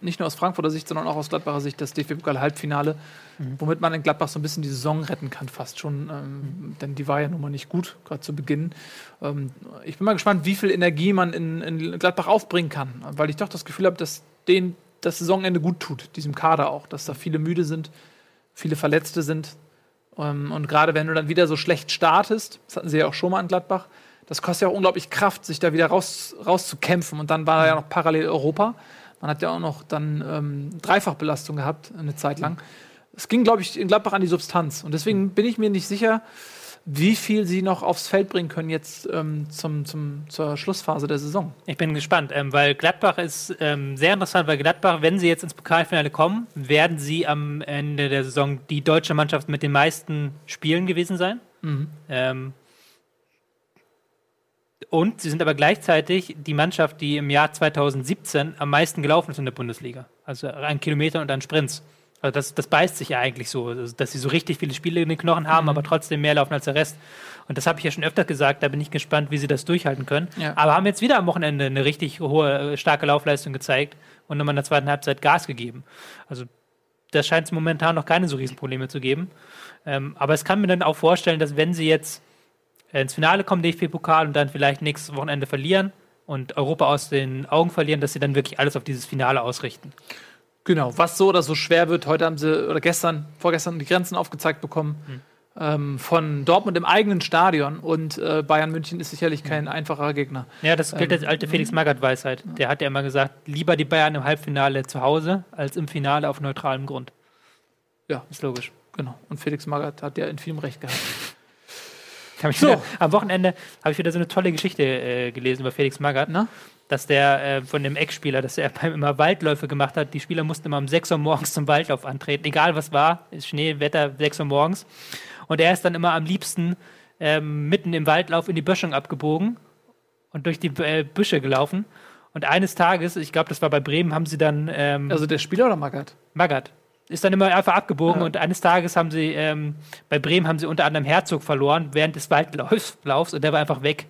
nicht nur aus Frankfurter Sicht, sondern auch aus Gladbacher Sicht das DFB-Pokal-Halbfinale, mhm. womit man in Gladbach so ein bisschen die Saison retten kann, fast schon. Ähm, mhm. Denn die war ja nun mal nicht gut, gerade zu Beginn. Ähm, ich bin mal gespannt, wie viel Energie man in, in Gladbach aufbringen kann, weil ich doch das Gefühl habe, dass denen das Saisonende gut tut, diesem Kader auch, dass da viele müde sind, viele Verletzte sind. Ähm, und gerade wenn du dann wieder so schlecht startest, das hatten sie ja auch schon mal in Gladbach, das kostet ja auch unglaublich Kraft, sich da wieder raus, rauszukämpfen. Und dann war mhm. ja noch parallel Europa. Man hat ja auch noch dann ähm, Dreifachbelastung gehabt, eine Zeit lang. Es ging, glaube ich, in Gladbach an die Substanz. Und deswegen bin ich mir nicht sicher, wie viel sie noch aufs Feld bringen können jetzt ähm, zum, zum, zur Schlussphase der Saison. Ich bin gespannt, ähm, weil Gladbach ist ähm, sehr interessant, weil Gladbach, wenn sie jetzt ins Pokalfinale kommen, werden sie am Ende der Saison die deutsche Mannschaft mit den meisten Spielen gewesen sein. Ähm, und sie sind aber gleichzeitig die Mannschaft, die im Jahr 2017 am meisten gelaufen ist in der Bundesliga. Also an Kilometern und an Sprints. Also das, das beißt sich ja eigentlich so, also dass sie so richtig viele Spiele in den Knochen haben, aber trotzdem mehr laufen als der Rest. Und das habe ich ja schon öfter gesagt, da bin ich gespannt, wie sie das durchhalten können. Ja. Aber haben jetzt wieder am Wochenende eine richtig hohe, äh, starke Laufleistung gezeigt und nochmal in der zweiten Halbzeit Gas gegeben. Also da scheint es momentan noch keine so Riesenprobleme zu geben. Ähm, aber es kann mir dann auch vorstellen, dass wenn sie jetzt ins Finale kommen, DFB-Pokal, und dann vielleicht nächstes Wochenende verlieren und Europa aus den Augen verlieren, dass sie dann wirklich alles auf dieses Finale ausrichten. Genau, was so oder so schwer wird. Heute haben sie, oder gestern, vorgestern die Grenzen aufgezeigt bekommen ähm, von Dortmund im eigenen Stadion. Und äh, Bayern München ist sicherlich kein einfacher Gegner. Ja, das gilt als alte Felix Magath-Weisheit. Der hat ja immer gesagt, lieber die Bayern im Halbfinale zu Hause als im Finale auf neutralem Grund. Ja, Ist logisch. genau. Und Felix Magath hat ja in vielem recht gehabt. So. wieder, am Wochenende habe ich wieder so eine tolle Geschichte äh, gelesen über Felix Magath, Na? dass der äh, von dem Ex-Spieler, dass er beim immer Waldläufe gemacht hat. Die Spieler mussten immer um 6 Uhr morgens zum Waldlauf antreten, egal was war, ist Schnee, Wetter, 6 Uhr morgens. Und er ist dann immer am liebsten ähm, mitten im Waldlauf in die Böschung abgebogen und durch die äh, Büsche gelaufen. Und eines Tages, ich glaube, das war bei Bremen, haben sie dann ähm, Also der Spieler oder Magath? Magath. Ist dann immer einfach abgebogen Ja. und eines Tages haben sie, ähm, bei Bremen haben sie unter anderem Herzog verloren während des Waldlaufs Laufs und der war einfach weg.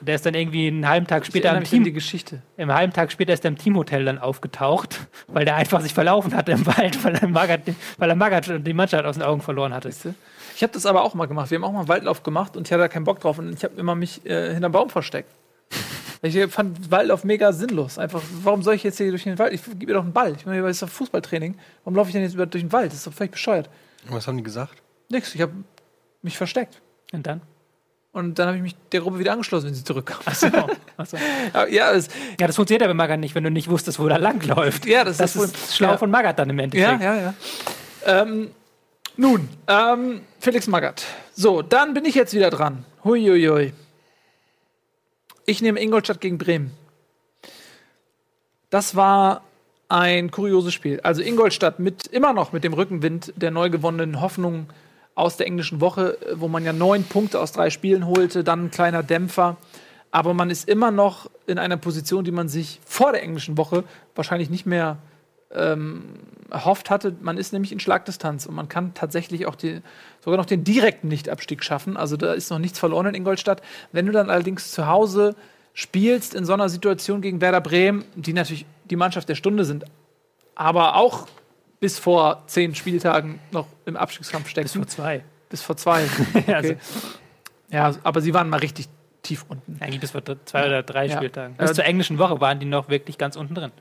Und der ist dann irgendwie einen halben Tag später erinnere am mich an die Team, Geschichte. im halben Tag später ist er im Teamhotel dann aufgetaucht, weil der einfach sich verlaufen hatte im Wald, weil er Magath, weil er Magath und die Mannschaft aus den Augen verloren hatte. Ich habe das aber auch mal gemacht. Wir haben auch mal einen Waldlauf gemacht und ich hatte da keinen Bock drauf und ich habe immer mich äh, hinterm Baum versteckt. Ich fand Waldlauf mega sinnlos. Einfach, warum soll ich jetzt hier durch den Wald? Ich gebe mir doch einen Ball. Ich meine, das ist doch Fußballtraining. Warum laufe ich denn jetzt über durch den Wald? Das ist doch völlig bescheuert. Was haben die gesagt? Nix, ich habe mich versteckt. Und dann? Und dann habe ich mich der Gruppe wieder angeschlossen, wenn sie zurückkam. Achso. Achso. Ja, ja, es, Ja, das funktioniert aber bei Magath nicht, wenn du nicht wusstest, wo der lang läuft. ja das, Das ist, ist schlau ja. von Magath dann im Endeffekt. Ja, ja, ja. Ähm, nun, ähm, Felix Magath. So, dann bin ich jetzt wieder dran. Huiuiui. Ich nehme Ingolstadt gegen Bremen. Das war ein kurioses Spiel. Also Ingolstadt mit immer noch mit dem Rückenwind der neu gewonnenen Hoffnung aus der englischen Woche, wo man ja neun Punkte aus drei Spielen holte, dann ein kleiner Dämpfer. Aber man ist immer noch in einer Position, die man sich vor der englischen Woche wahrscheinlich nicht mehr erhofft hatte. Man ist nämlich in Schlagdistanz und man kann tatsächlich auch die, sogar noch den direkten Nichtabstieg schaffen. Also da ist noch nichts verloren in Ingolstadt. Wenn du dann allerdings zu Hause spielst in so einer Situation gegen Werder Bremen, die natürlich die Mannschaft der Stunde sind, aber auch bis vor zehn Spieltagen noch im Abstiegskampf stecken. Bis vor zwei. Bis vor zwei. Ja, also, Okay. Ja, aber sie waren mal richtig tief unten. eigentlich bis vor zwei oder drei Ja. Spieltagen. Bis Äh, zur englischen Woche waren die noch wirklich ganz unten drin.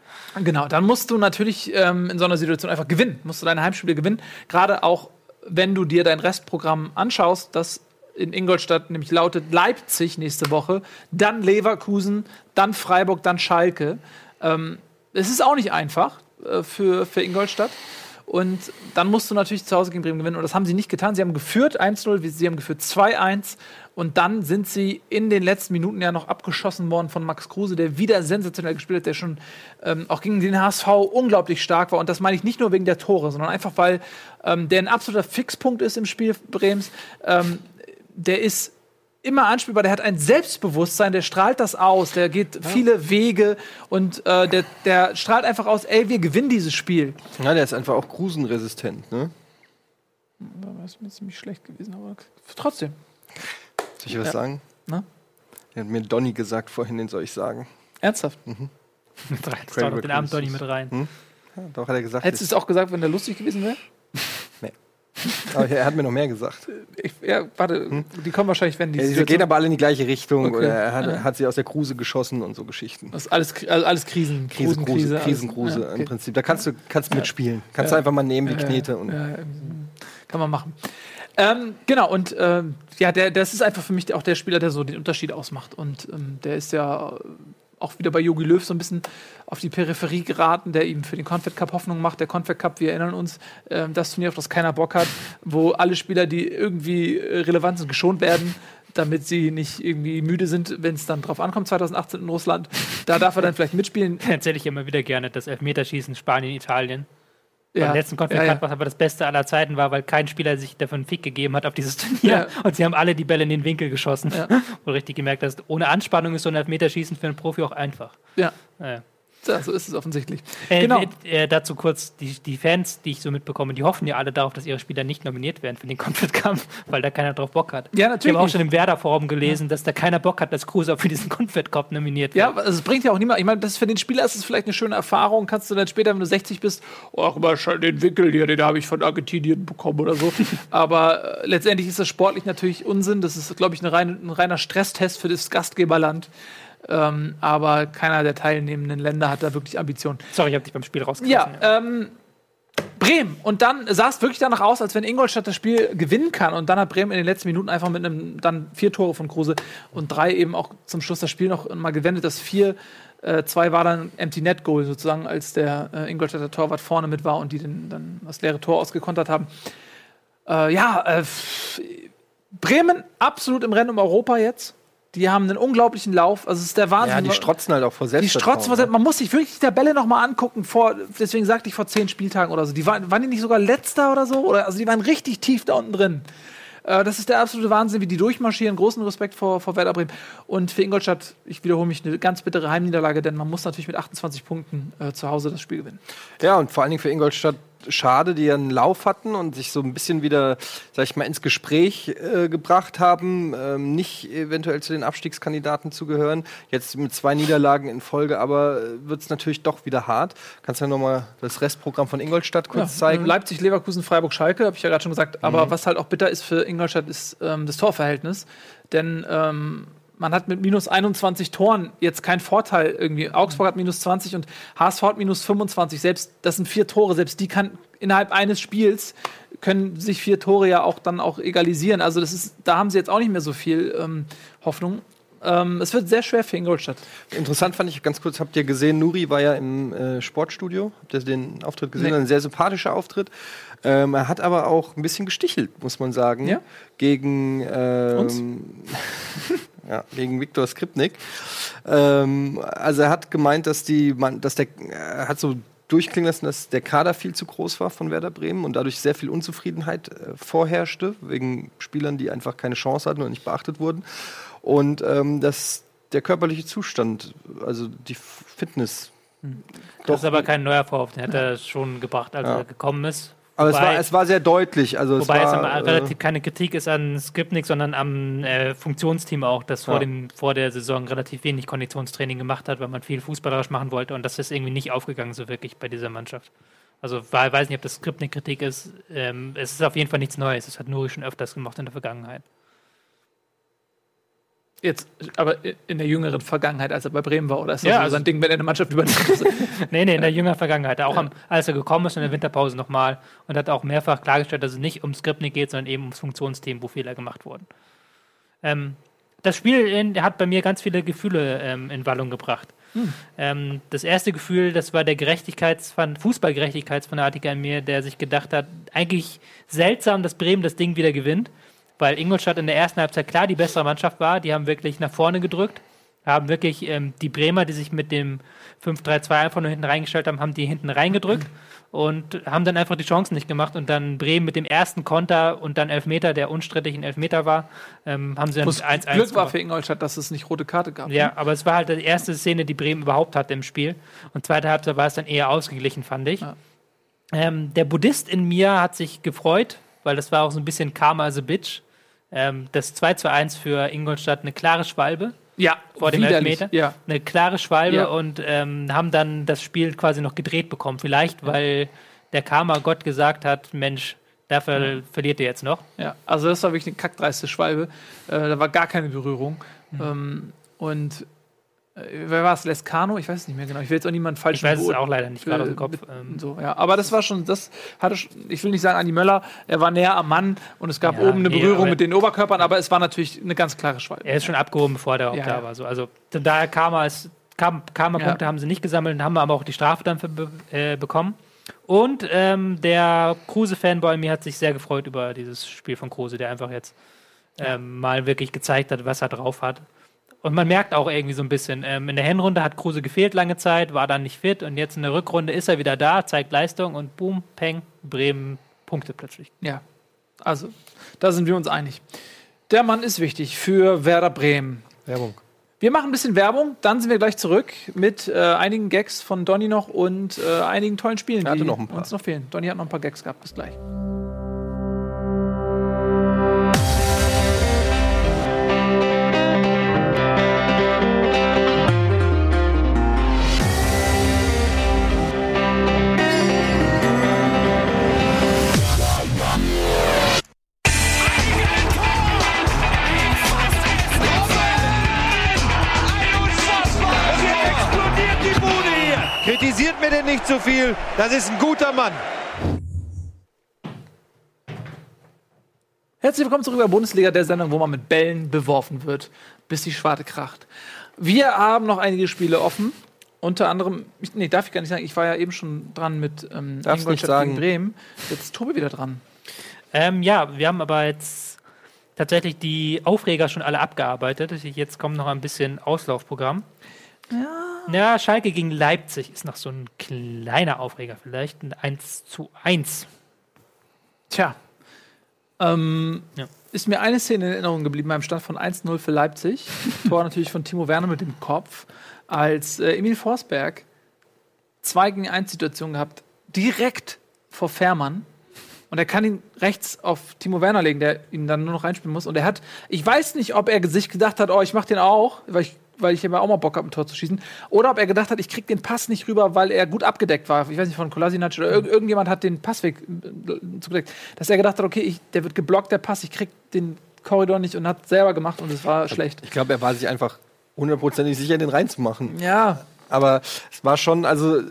Genau, dann musst du natürlich ähm, in so einer Situation einfach gewinnen. Musst du deine Heimspiele gewinnen. Gerade auch, wenn du dir dein Restprogramm anschaust, das in Ingolstadt nämlich lautet Leipzig nächste Woche, dann Leverkusen, dann Freiburg, dann Schalke. Ähm, es ist auch nicht einfach äh, für, für Ingolstadt. Und dann musst du natürlich zu Hause gegen Bremen gewinnen. Und das haben sie nicht getan. Sie haben geführt 1-0, sie haben geführt 2-1. Und dann sind sie in den letzten Minuten ja noch abgeschossen worden von Max Kruse, der wieder sensationell gespielt hat, der schon ähm, auch gegen den HSV unglaublich stark war. Und das meine ich nicht nur wegen der Tore, sondern einfach, weil ähm, der ein absoluter Fixpunkt ist im Spiel Brems. Ähm, der ist immer anspielbar, der hat ein Selbstbewusstsein, der strahlt das aus, der geht viele Wege und äh, der, der strahlt einfach aus, ey, wir gewinnen dieses Spiel. Ja, der ist einfach auch grusenresistent, ne? Das ist mir ziemlich schlecht gewesen, aber trotzdem. Soll ich was Ja. sagen? Na? Er hat mir Donny gesagt vorhin, den soll ich sagen. Ernsthaft. Mit rein. Das doch den Abend Recluse. mit rein. Hm? Ja, doch, hat er gesagt. Hättest du es auch gesagt, wenn der lustig gewesen wäre? aber er hat mir noch mehr gesagt. Ich, ja, warte, die kommen wahrscheinlich, wenn die. Ja, sie Situation- gehen aber alle in die gleiche Richtung. Okay. Oder er hat, Ja. hat sie aus der Kruse geschossen und so Geschichten. das ist alles, also alles Krisen. Krise, Krusen, Kruse, Krise, Krisenkruse alles- ja, okay. im Prinzip. Da kannst du, kannst du mitspielen. Kannst Ja. du einfach mal nehmen, die Ja, Knete. Und kann man machen. Ähm, genau, und ähm, ja, der, das ist einfach für mich auch der Spieler, der so den Unterschied ausmacht. Und ähm, der ist ja auch wieder bei Jogi Löw so ein bisschen auf die Peripherie geraten, der ihm für den Confed Cup Hoffnung macht. Der Confed Cup, wir erinnern uns, äh, das Turnier, auf das keiner Bock hat, wo alle Spieler, die irgendwie äh, relevant sind, geschont werden damit sie nicht irgendwie müde sind, wenn es dann drauf ankommt, 2018 in Russland. Da darf er dann vielleicht mitspielen. Erzähle ich immer wieder gerne, das Elfmeterschießen Spanien, Italien. Ja. Beim letzten Konflikt Ja, ja. was aber das Beste aller Zeiten war, weil kein Spieler sich dafür einen Fick gegeben hat auf dieses Turnier. Und sie haben alle die Bälle in den Winkel geschossen. Ja. Wo du richtig gemerkt hast, ohne Anspannung ist so ein Elfmeterschießen für einen Profi auch einfach. Ja, Naja. Ja, so ist es offensichtlich. Äh, genau. äh, dazu kurz, die, die Fans, die ich so mitbekomme, die hoffen ja alle darauf, dass ihre Spieler nicht nominiert werden für den Cup, weil da keiner drauf Bock hat. Ja, Ich natürlich. habe auch schon im Werder-Forum gelesen, dass da keiner Bock hat, dass Kruse für diesen Cup nominiert wird. Ja, also es bringt ja auch niemand. Ich meine, das ist für den Spieler ist es vielleicht eine schöne Erfahrung. Kannst du dann später, wenn du 60 bist, ach, mal den Wickel hier, den habe ich von Argentinien bekommen oder so. Aber äh, letztendlich ist das sportlich natürlich Unsinn. Das ist, glaube ich, eine rein, ein reiner Stresstest für das Gastgeberland. Ähm, aber keiner der teilnehmenden Länder hat da wirklich Ambitionen. Sorry, ich habe dich beim Spiel rausgelassen. Ja, ähm, Bremen. Und dann sah es wirklich danach aus, als wenn Ingolstadt das Spiel gewinnen kann. Und dann hat Bremen in den letzten Minuten einfach mit einem, dann vier Tore von Kruse und drei eben auch zum Schluss das Spiel noch mal gewendet. Das vier, äh, zwei war dann Empty Net Goal sozusagen, als der äh, Ingolstädter Torwart vorne mit war und die den, dann das leere Tor ausgekontert haben. Äh, ja, äh, Bremen absolut im Rennen um Europa jetzt. Die haben einen unglaublichen Lauf. Also es ist der Wahnsinn. Ja, die strotzen halt auch vor Die Selbstvertrauen. Strotz, was- man muss sich wirklich die Tabelle noch mal angucken. Vor, deswegen sagte ich vor zehn Spieltagen oder so. Die waren, waren die nicht sogar letzter oder so? Oder, also die waren richtig tief da unten drin. Äh, das ist der absolute Wahnsinn, wie die durchmarschieren. Großen Respekt vor, vor Werder Bremen. Und für Ingolstadt, ich wiederhole mich, eine ganz bittere Heimniederlage, denn man muss natürlich mit 28 Punkten äh, zu Hause das Spiel gewinnen. Ja, und vor allen Dingen für Ingolstadt schade, die ja einen Lauf hatten und sich so ein bisschen wieder, sag ich mal, ins Gespräch äh, gebracht haben, ähm, nicht eventuell zu den Abstiegskandidaten zu gehören. Jetzt mit zwei Niederlagen in Folge, aber wird es natürlich doch wieder hart. Kannst du ja nochmal das Restprogramm von Ingolstadt kurz zeigen? Mhm. Leipzig, Leverkusen, Freiburg, Schalke, habe ich ja gerade schon gesagt. Aber was halt auch bitter ist für Ingolstadt, ist ähm, das Torverhältnis. Denn ähm, man hat mit minus 21 Toren jetzt keinen Vorteil irgendwie. Augsburg hat minus 20 und HSV hat minus 25. Selbst, das sind vier Tore, selbst die kann innerhalb eines Spiels können sich vier Tore ja auch dann auch egalisieren. Also das ist, da haben sie jetzt auch nicht mehr so viel ähm, Hoffnung. Ähm, es wird sehr schwer für Ingolstadt. Interessant fand ich ganz kurz, habt ihr gesehen, Nuri war ja im äh, Sportstudio. Habt ihr den Auftritt gesehen? Nee. Ein sehr sympathischer Auftritt. Ähm, er hat aber auch ein bisschen gestichelt, muss man sagen. Ja? Gegen ähm, Uns? ja, gegen Viktor Skripnik. Ähm, also er hat gemeint, dass die man, dass der er hat so durchklingen lassen, dass der Kader viel zu groß war von Werder Bremen und dadurch sehr viel Unzufriedenheit äh, vorherrschte, wegen Spielern, die einfach keine Chance hatten und nicht beachtet wurden. Und ähm, dass der körperliche Zustand, also die Fitness. Das ist aber kein neuer Vorwurf, den hat er schon gebracht, als Ja. er gekommen ist. Aber es Wobei- war, es war sehr deutlich. Also Wobei es es war, aber äh, relativ keine Kritik ist an Skripnik, sondern am äh, Funktionsteam auch, das vor, Ja. dem, vor der Saison relativ wenig Konditionstraining gemacht hat, weil man viel fußballerisch machen wollte und das ist irgendwie nicht aufgegangen so wirklich bei dieser Mannschaft. Also ich weiß nicht, ob das Skripnik-Kritik ist. Ähm, es ist auf jeden Fall nichts Neues. Das hat Nuri schon öfters gemacht in der Vergangenheit. Jetzt, aber in der jüngeren Vergangenheit, als er bei Bremen war, oder ist das Ja, so also- sein Ding, wenn er eine Mannschaft übernimmt? Nee, nee, in der jüngeren Vergangenheit. Auch am, als er gekommen ist in der Winterpause nochmal und hat auch mehrfach klargestellt, dass es nicht ums Skripnik geht, sondern eben ums Funktionsteam, wo Fehler gemacht wurden. Ähm, das Spiel in, hat bei mir ganz viele Gefühle ähm, in Wallung gebracht. Ähm, das erste Gefühl, das war der Gerechtigkeitsfan, Fußballgerechtigkeitsfanatiker in mir, der sich gedacht hat, eigentlich seltsam, dass Bremen das Ding wieder gewinnt, weil Ingolstadt in der ersten Halbzeit klar die bessere Mannschaft war. Die haben wirklich nach vorne gedrückt, haben wirklich ähm, die Bremer, die sich mit dem 5-3-2 einfach nur hinten reingestellt haben, haben die hinten reingedrückt und haben dann einfach die Chancen nicht gemacht und dann Bremen mit dem ersten Konter und dann Elfmeter, der unstrittig ein Elfmeter war, ähm, haben sie dann Muss 1-1 Glück war für Ingolstadt, dass es nicht rote Karte gab. Ja, aber es war halt die erste Szene, die Bremen überhaupt hatte im Spiel. Und zweite Halbzeit war es dann eher ausgeglichen, fand ich. Ja. Ähm, der Buddhist in mir hat sich gefreut, weil das war auch so ein bisschen Karma as a Bitch. Ähm, das 2 zu 1 für Ingolstadt eine klare Schwalbe. Ja, Vor dem widerlich. Elfmeter? Ja. Eine klare Schwalbe Ja. und ähm, haben dann das Spiel quasi noch gedreht bekommen. Vielleicht, weil der Karma-Gott gesagt hat: Mensch, dafür verliert ihr jetzt noch. ja, also das war wirklich eine kackdreiste Schwalbe. Äh, da war gar keine Berührung. Mhm. Ähm, und wer war es? Lescano? Ich weiß es nicht mehr genau. Ich will jetzt auch niemanden falsch Ich weiß es auch leider nicht gerade aus dem Kopf. Ähm, So, ja. Aber das war schon, das hatte, ich will nicht sagen Andi Möller, er war näher am Mann und es gab Ja, oben eine nee, Berührung mit den Oberkörpern, aber es war natürlich eine ganz klare Schwalbe. Er ist schon abgehoben, bevor der auch Ja, da ja. war. So. Also daher Karma ist Kam, Karma-Punkte Ja. haben sie nicht gesammelt, haben aber auch die Strafe dann für, äh, bekommen. Und ähm, der Kruse-Fanboy mir hat sich sehr gefreut über dieses Spiel von Kruse, der einfach jetzt ähm, mal wirklich gezeigt hat, was er drauf hat. Und man merkt auch irgendwie so ein bisschen, ähm, in der Hinrunde hat Kruse gefehlt lange Zeit, war dann nicht fit und jetzt in der Rückrunde ist er wieder da, zeigt Leistung und boom, peng, Bremen Punkte plötzlich. Ja, also, da sind wir uns einig. Der Mann ist wichtig für Werder Bremen. Werbung. Wir machen ein bisschen Werbung, dann sind wir gleich zurück mit äh, einigen Gags von Donny noch und äh, einigen tollen Spielen, Er hatte die noch ein paar. uns noch fehlen. Donny hat noch ein paar Gags gehabt. Bis gleich. Denn nicht zu viel. Das ist ein guter Mann. Herzlich willkommen zurück bei Bundesliga, der Sendung, wo man mit Bällen beworfen wird, bis die Schwarte kracht. Wir haben noch einige Spiele offen. Unter anderem, ich, nee, darf ich gar nicht sagen, ich war ja eben schon dran mit ähm, Ingolstadt sagen. gegen Bremen. Jetzt ist Tobi wieder dran. Ähm, ja, wir haben aber jetzt tatsächlich die Aufreger schon alle abgearbeitet. Jetzt kommt noch ein bisschen Auslaufprogramm. Ja. Ja, Schalke gegen Leipzig ist noch so ein kleiner Aufreger vielleicht. Ein 1 zu 1. Tja. Ähm, Ja. Ist mir eine Szene in Erinnerung geblieben beim Stand von 1-0 für Leipzig. Tor natürlich von Timo Werner mit dem Kopf. Als äh, Emil Forsberg 2 gegen 1 Situation gehabt, direkt vor Fährmann. Und er kann ihn rechts auf Timo Werner legen, der ihn dann nur noch reinspielen muss. Und er hat, ich weiß nicht, ob er sich gedacht hat, oh, ich mach den auch, weil ich, weil ich immer auch mal Bock habe, ein Tor zu schießen. Oder ob er gedacht hat, ich krieg den Pass nicht rüber, weil er gut abgedeckt war. Ich weiß nicht, von Kolasinac oder irg irgendjemand hat den Passweg äh, zugedeckt. Dass er gedacht hat, okay, ich, der wird geblockt, der Pass, ich krieg den Korridor nicht und hat selber gemacht und es war schlecht. Ich glaube, er war sich einfach hundertprozentig sicher, den reinzumachen. Ja, Aber es war schon, also,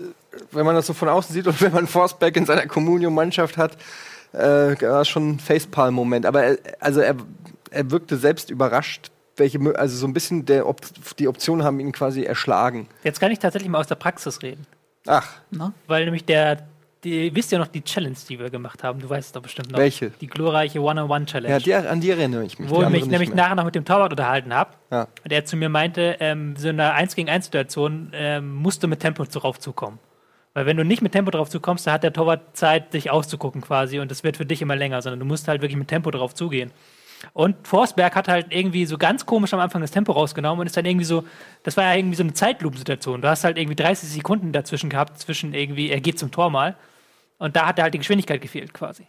wenn man das so von außen sieht und wenn man Forsberg in seiner Communio-Mannschaft hat, äh, war es schon ein Facepalm-Moment. Aber er, also er, er wirkte selbst überrascht, welche, also so ein bisschen der Op die Optionen haben ihn quasi erschlagen. Jetzt kann ich tatsächlich mal aus der Praxis reden. Ach, Weil nämlich der, die, wisst ihr noch die Challenge, die wir gemacht haben? Du weißt es doch bestimmt noch. Welche? Die glorreiche One-on-One-Challenge. ja, die, an die erinnere ich mich. wo ich mich nämlich mehr. nachher noch mit dem Torwart unterhalten habe. Ja. Und er zu mir meinte, ähm, so in einer 1 gegen 1 Situation ähm, musst du mit Tempo drauf zukommen. Weil wenn du nicht mit Tempo drauf zukommst, dann hat der Torwart Zeit, dich auszugucken quasi und das wird für dich immer länger, sondern du musst halt wirklich mit Tempo drauf zugehen. Und Forsberg hat halt irgendwie so ganz komisch am Anfang das Tempo rausgenommen und ist dann irgendwie so, das war ja irgendwie so eine Zeitlupensituation. Du hast halt irgendwie 30 Sekunden dazwischen gehabt, zwischen irgendwie, er geht zum Tor mal. Und da hat er halt die Geschwindigkeit gefehlt quasi.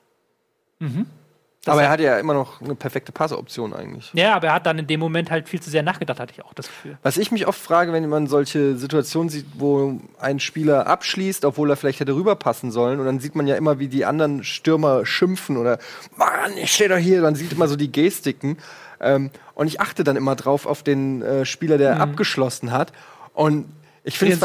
Aber er hatte ja immer noch eine perfekte Passoption eigentlich. Ja, aber er hat dann in dem Moment halt viel zu sehr nachgedacht, hatte ich auch das Gefühl. Was ich mich oft frage, wenn man solche Situationen sieht, wo ein Spieler abschließt, obwohl er vielleicht hätte rüberpassen sollen, und dann sieht man ja immer, wie die anderen Stürmer schimpfen oder Mann, ich stehe doch hier, dann sieht immer so die Gestiken. Ähm, und ich achte dann immer drauf auf den äh, Spieler, der abgeschlossen hat. Und ich finde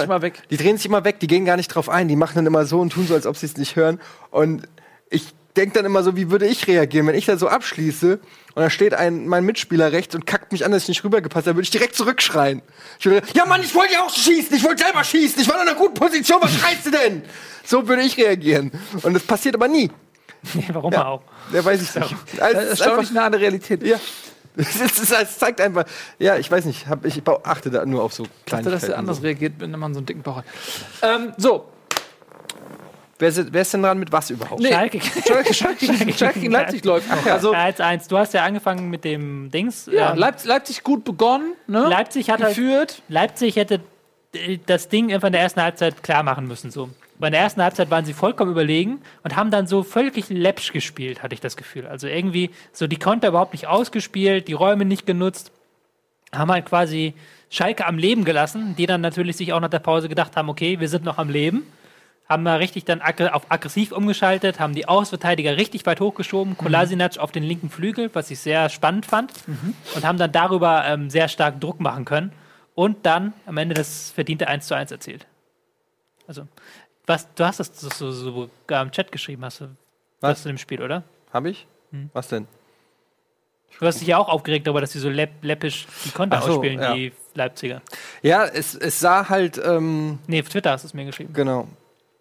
Mhm. Die drehen sich immer weg, die gehen gar nicht drauf ein, die machen dann immer so und tun so, als ob sie es nicht hören. Und ich denke dann immer so, wie würde ich reagieren, wenn ich da so abschließe und da steht ein, mein Mitspieler rechts und kackt mich an, dass ich nicht rübergepasst habe, würde ich direkt zurückschreien. Ich würde, ja Mann, ich wollte ja auch schießen, ich wollte selber schießen, ich war in einer guten Position, was schreist du denn? So würde ich reagieren. Und das passiert aber nie. Nee, warum Ja. auch? Ja, weiß ich nicht. Also, es ist einfach, nah an der Realität. ja. Es, zeigt einfach, ja, ich weiß nicht, hab, ich achte da nur auf so Ich dachte, Kleinigkeiten. dass er anders reagiert, wenn man so einen dicken Bauch hat. Ähm, so, Wer, ist, wer ist denn dran mit was überhaupt? Nee. Schalke. Schalke, Schalke, gegen- Schalke gegen Leipzig läuft noch. Also, 1-1. Du hast ja angefangen mit dem Dings. ja, Ähm, Leipzig, Leipzig gut begonnen. Ne? Leipzig hat halt, geführt. Leipzig hätte äh, das Ding einfach in der ersten Halbzeit klar machen müssen. So. Bei der ersten Halbzeit waren sie vollkommen überlegen und haben dann so völlig läppsch gespielt, hatte ich das Gefühl. Also irgendwie so die Konter überhaupt nicht ausgespielt, die Räume nicht genutzt, haben halt quasi Schalke am Leben gelassen, die dann natürlich sich auch nach der Pause gedacht haben, okay, wir sind noch am Leben. Haben da richtig dann auf aggressiv umgeschaltet, haben die Außenverteidiger richtig weit hochgeschoben, Kolasinac auf den linken Flügel, was ich sehr spannend fand, und haben dann darüber ähm, sehr stark Druck machen können und dann am Ende das verdiente 1 zu 1 erzielt. Also, was, du hast das so, so, im Chat geschrieben, hast du Was? in dem Spiel, oder? Hab ich? Hm. Was denn? Du hast dich ja auch aufgeregt darüber, dass sie so läpp, läppisch die Konter so, ausspielen, ja. die Leipziger. Ja, es, es sah halt, ähm, Nee, auf Twitter hast du es mir geschrieben. genau.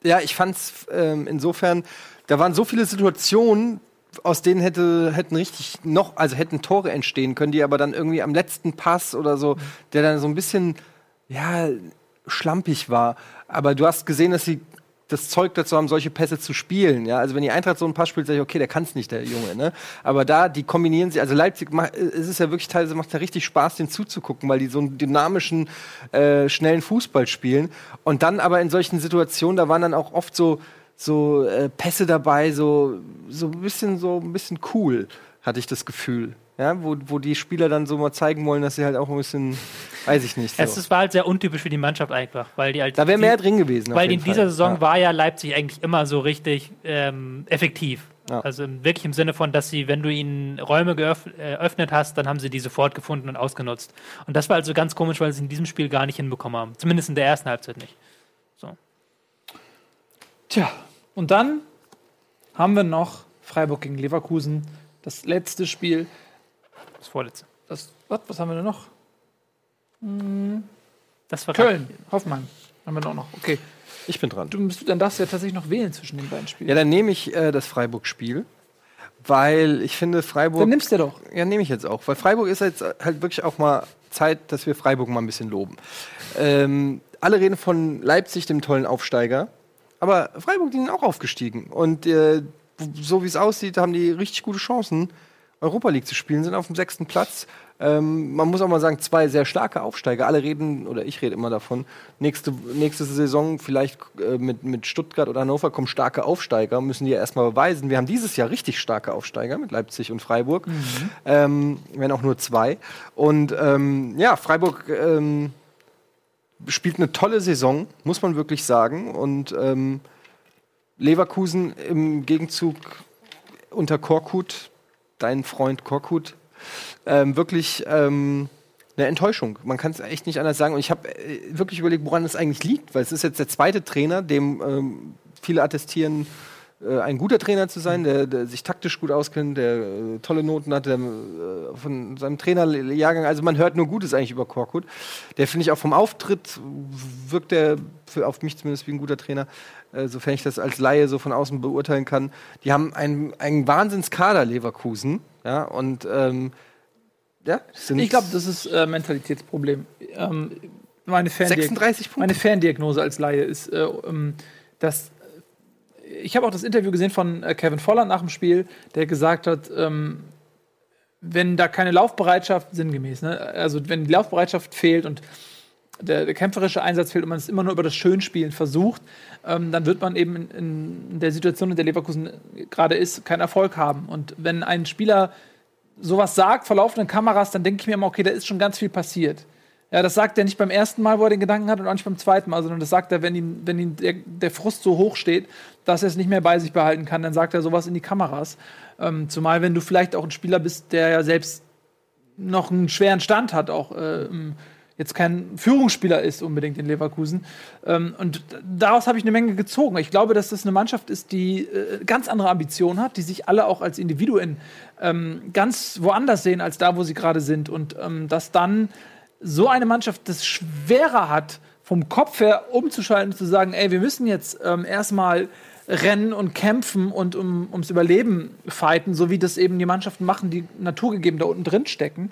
Ja, ich fand's ähm, insofern, da waren so viele Situationen, aus denen hätte, hätten richtig noch, also hätten Tore entstehen können, die aber dann irgendwie am letzten Pass oder so, der dann so ein bisschen, ja, schlampig war. Aber du hast gesehen, dass sie das Zeug dazu haben, solche Pässe zu spielen. Ja, also wenn die Eintracht so einen Pass spielt, sage ich, okay, der kann es nicht, der Junge. Ne? Aber da, die kombinieren sie, also Leipzig, macht, es ist ja wirklich teilweise macht ja richtig Spaß, den zuzugucken, weil die so einen dynamischen, äh, schnellen Fußball spielen. Und dann aber in solchen Situationen, da waren dann auch oft so so äh, Pässe dabei, so so ein bisschen so ein bisschen cool, hatte ich das Gefühl. Ja, wo, wo die Spieler dann so mal zeigen wollen, dass sie halt auch ein bisschen, weiß ich nicht. So. Es war halt sehr untypisch für die Mannschaft einfach, weil die halt da wäre mehr drin gewesen. auf Weil in jeden dieser Fall. Saison ja. war ja Leipzig eigentlich immer so richtig ähm, effektiv. Ja. Also im- wirklich im Sinne von, dass sie, wenn du ihnen Räume geöff- äh, eröffnet hast, dann haben sie die sofort gefunden und ausgenutzt. Und das war also ganz komisch, weil sie in diesem Spiel gar nicht hinbekommen haben. Zumindest in der ersten Halbzeit nicht. So. Tja, und dann haben wir noch Freiburg gegen Leverkusen. Das letzte Spiel. Das vorletzte. Das, was, was haben wir denn noch? Das war Köln, Hoffmann. Haben wir noch noch. Okay. Ich bin dran. Du dann darfst du ja tatsächlich noch wählen zwischen den beiden Spielen. Ja, dann nehme ich äh, das Freiburg-Spiel, weil ich finde, Freiburg. dann nimmst du doch. Ja, nehme ich jetzt auch. Weil Freiburg ist jetzt halt wirklich auch mal Zeit, dass wir Freiburg mal ein bisschen loben. Ähm, alle reden von Leipzig, dem tollen Aufsteiger. Aber Freiburg, die sind auch aufgestiegen. Und äh, so wie es aussieht, haben die richtig gute Chancen, Europa League zu spielen, sind auf dem sechsten Platz. Ähm, man muss auch mal sagen, zwei sehr starke Aufsteiger. Alle reden, oder ich rede immer davon, nächste, nächste Saison vielleicht äh, mit, mit Stuttgart oder Hannover kommen starke Aufsteiger, müssen die ja erstmal beweisen. Wir haben dieses Jahr richtig starke Aufsteiger mit Leipzig und Freiburg, ähm, wenn auch nur zwei. Und ähm, ja, Freiburg ähm, spielt eine tolle Saison, muss man wirklich sagen. Und ähm, Leverkusen im Gegenzug unter Korkut, dein Freund Korkut, ähm, wirklich ähm, eine Enttäuschung. Man kann es echt nicht anders sagen. Und ich habe äh, wirklich überlegt, woran es eigentlich liegt, weil es ist jetzt der zweite Trainer, dem ähm, viele attestieren, ein guter Trainer zu sein, der, der sich taktisch gut auskennt, der äh, tolle Noten hat, der äh, von seinem Trainerjahrgang, also man hört nur Gutes eigentlich über Korkut. Der finde ich auch vom Auftritt wirkt der für, auf mich zumindest wie ein guter Trainer, äh, sofern ich das als Laie so von außen beurteilen kann. Die haben einen, einen Wahnsinnskader Leverkusen, ja, und ähm, ja, Ich glaube, das ist äh, Mentalitätsproblem. Ähm, meine, Ferndiag 36 Punkte. meine Ferndiagnose als Laie ist, äh, ähm, dass ich habe auch das Interview gesehen von äh, Kevin Volland nach dem Spiel, der gesagt hat, ähm, wenn da keine Laufbereitschaft, sinngemäß, ne? also wenn die Laufbereitschaft fehlt und der, der kämpferische Einsatz fehlt und man es immer nur über das Schönspielen versucht, ähm, dann wird man eben in, in der Situation, in der Leverkusen gerade ist, keinen Erfolg haben. Und wenn ein Spieler sowas sagt vor laufenden Kameras, dann denke ich mir immer, okay, da ist schon ganz viel passiert. Ja, das sagt er nicht beim ersten Mal, wo er den Gedanken hat, und auch nicht beim zweiten Mal, sondern das sagt er, wenn ihm, wenn ihm der, der Frust so hoch steht, dass er es nicht mehr bei sich behalten kann, dann sagt er sowas in die Kameras. Ähm, zumal, wenn du vielleicht auch ein Spieler bist, der ja selbst noch einen schweren Stand hat, auch äh, jetzt kein Führungsspieler ist unbedingt in Leverkusen. Ähm, und daraus habe ich eine Menge gezogen. Ich glaube, dass das eine Mannschaft ist, die äh, ganz andere Ambitionen hat, die sich alle auch als Individuen ähm, ganz woanders sehen als da, wo sie gerade sind. Und ähm, dass dann so eine Mannschaft das schwerer hat, vom Kopf her umzuschalten und zu sagen, ey, wir müssen jetzt ähm, erstmal rennen und kämpfen und um, ums Überleben fighten, so wie das eben die Mannschaften machen, die naturgegeben da unten drin stecken.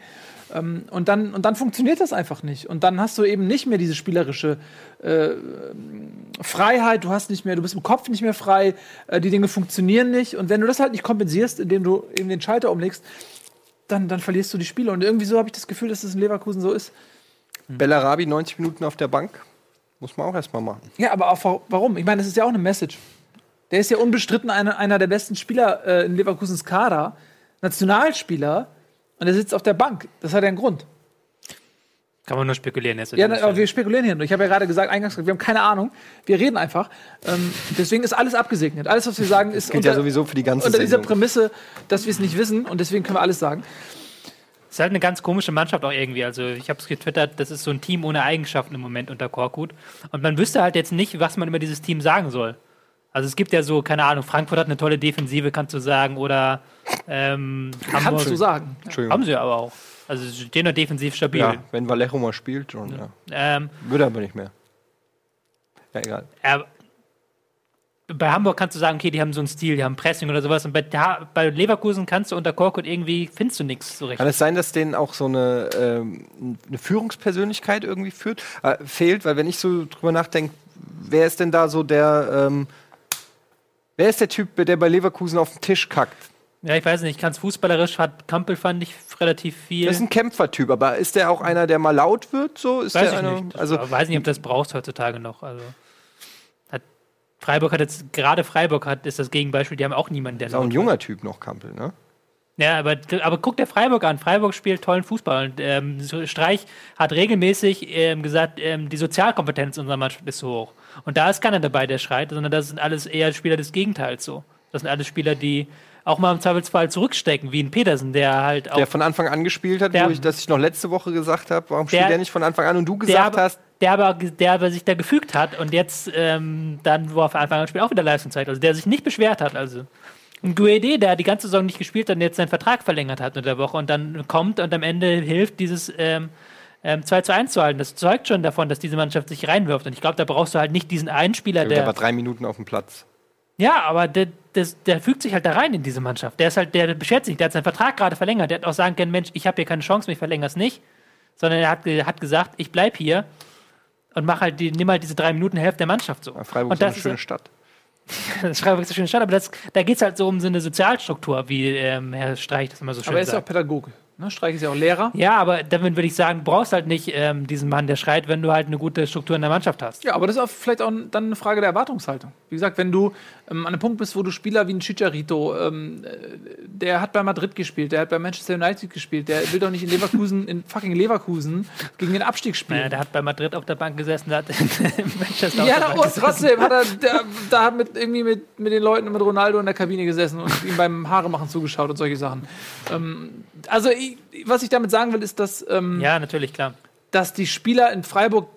Ähm, und, dann, und dann funktioniert das einfach nicht. Und dann hast du eben nicht mehr diese spielerische äh, Freiheit, du hast nicht mehr, du bist im Kopf nicht mehr frei, äh, die Dinge funktionieren nicht. Und wenn du das halt nicht kompensierst, indem du eben den Schalter umlegst, dann, dann verlierst du die Spiele. Und irgendwie so habe ich das Gefühl, dass es in Leverkusen so ist. Bellarabi 90 Minuten auf der Bank. Muss man auch erstmal machen. Ja, aber auch wa- warum? Ich meine, das ist ja auch eine Message. Der ist ja unbestritten einer, einer der besten Spieler äh, in Leverkusens Kader, Nationalspieler, und er sitzt auf der Bank. Das hat ja einen Grund. Kann man nur spekulieren jetzt. Ja, aber wir spekulieren hier nur. Ich habe ja gerade gesagt, eingangs gesagt, wir haben keine Ahnung. Wir reden einfach. Ähm, deswegen ist alles abgesegnet. Alles, was wir sagen, ist Gilt ja sowieso für die ganze unter dieser Sendung. Prämisse, dass wir es nicht wissen. Und deswegen können wir alles sagen. Es ist halt eine ganz komische Mannschaft auch irgendwie. Also ich habe es getwittert, das ist so ein Team ohne Eigenschaften im Moment unter Korkut. Und man wüsste halt jetzt nicht, was man über dieses Team sagen soll. Also es gibt ja so, keine Ahnung, Frankfurt hat eine tolle Defensive, kannst du sagen, oder ähm, Hamburg. Kannst du sagen. Haben sie aber auch. Also sie stehen noch defensiv stabil. Ja, wenn Vallejo mal spielt, schon, ja. Ähm, Würde aber nicht mehr. Ja, egal. er, bei Hamburg kannst du sagen, okay, die haben so einen Stil, die haben Pressing oder sowas. Und bei, da, bei Leverkusen kannst du unter Korkut irgendwie, findest du nichts so richtig. Kann es sein, dass denen auch so eine, ähm, eine Führungspersönlichkeit irgendwie führt, äh, fehlt? Weil wenn ich so drüber nachdenke, wer ist denn da so der, ähm, wer ist der Typ, der bei Leverkusen auf den Tisch kackt? Ja, ich weiß nicht, ganz fußballerisch hat Kampel, fand ich, relativ viel. Das ist ein Kämpfertyp, aber ist der auch einer, der mal laut wird? So ist weiß der ich einer, nicht. also Also, weiß nicht, ob das brauchst heutzutage noch. Also, hat, Freiburg hat jetzt, gerade Freiburg hat, ist das Gegenbeispiel, die haben auch niemanden, der ist auch ein laut junger Typ noch Kampel, ne? Ja, aber, aber guck dir Freiburg an. Freiburg spielt tollen Fußball. Und, ähm, Streich hat regelmäßig ähm, gesagt, ähm, die Sozialkompetenz unserer Mannschaft ist so hoch. Und da ist keiner dabei, der schreit, sondern das sind alles eher Spieler des Gegenteils so. Das sind alles Spieler, die auch mal im Zweifelsfall zurückstecken, wie ein Petersen, der halt auch. Der von Anfang an gespielt hat, Der- wo ich, dass ich noch letzte Woche gesagt habe, warum Der- spielt der nicht von Anfang an und du der, gesagt aber, hast, der, aber, der aber sich da gefügt hat und jetzt ähm, dann, wo er von Anfang an spielt, auch wieder Leistung zeigt. Also der sich nicht beschwert hat. Also. Ein Guede, der die ganze Saison nicht gespielt hat und jetzt seinen Vertrag verlängert hat in der Woche und dann kommt und am Ende hilft, dieses ähm, ähm, 2 zu 1 zu halten. Das zeugt schon davon, dass diese Mannschaft sich reinwirft. Und ich glaube, da brauchst du halt nicht diesen einen Spieler, der der. war drei Minuten auf dem Platz. Ja, aber der, das, der fügt sich halt da rein in diese Mannschaft. Der ist halt, der beschert sich, der hat seinen Vertrag gerade verlängert. Der hat auch sagen können, Mensch, ich habe hier keine Chance, mich verlängere es nicht. Sondern er hat, hat gesagt, ich bleib hier und mach halt die, nimm halt diese drei Minuten Hälfte der Mannschaft so. Ja, Freiburg und ist eine schöne ist, Stadt. Freiburg ist eine schöne Stadt, aber das, da geht es halt so um so eine Sozialstruktur, wie ähm, Herr Streich das immer so schön Aber er ist ja auch. Pädagoge. Ne? Streich ist ja auch Lehrer. Ja, aber damit würde ich sagen, du brauchst halt nicht ähm, diesen Mann, der schreit, wenn du halt eine gute Struktur in der Mannschaft hast. Ja, aber das ist auch vielleicht auch dann eine Frage der Erwartungshaltung. Wie gesagt, wenn du ähm, an einem Punkt bist, wo du Spieler wie ein Chicharito, ähm, äh, der hat bei Madrid gespielt, der hat bei Manchester United gespielt, der will doch nicht in Leverkusen, in fucking Leverkusen gegen den Abstieg Naja, spielen. der hat bei Madrid auf der Bank gesessen, der hat in Manchester ja, auf der na, Bank gesessen. trotzdem hat er da, da hat mit, irgendwie mit, mit den Leuten mit Ronaldo in der Kabine gesessen und ihm beim Haare machen zugeschaut und solche Sachen. Ähm, also, ich, was ich damit sagen will, ist, dass ähm, Ja, natürlich, klar. dass die Spieler in Freiburg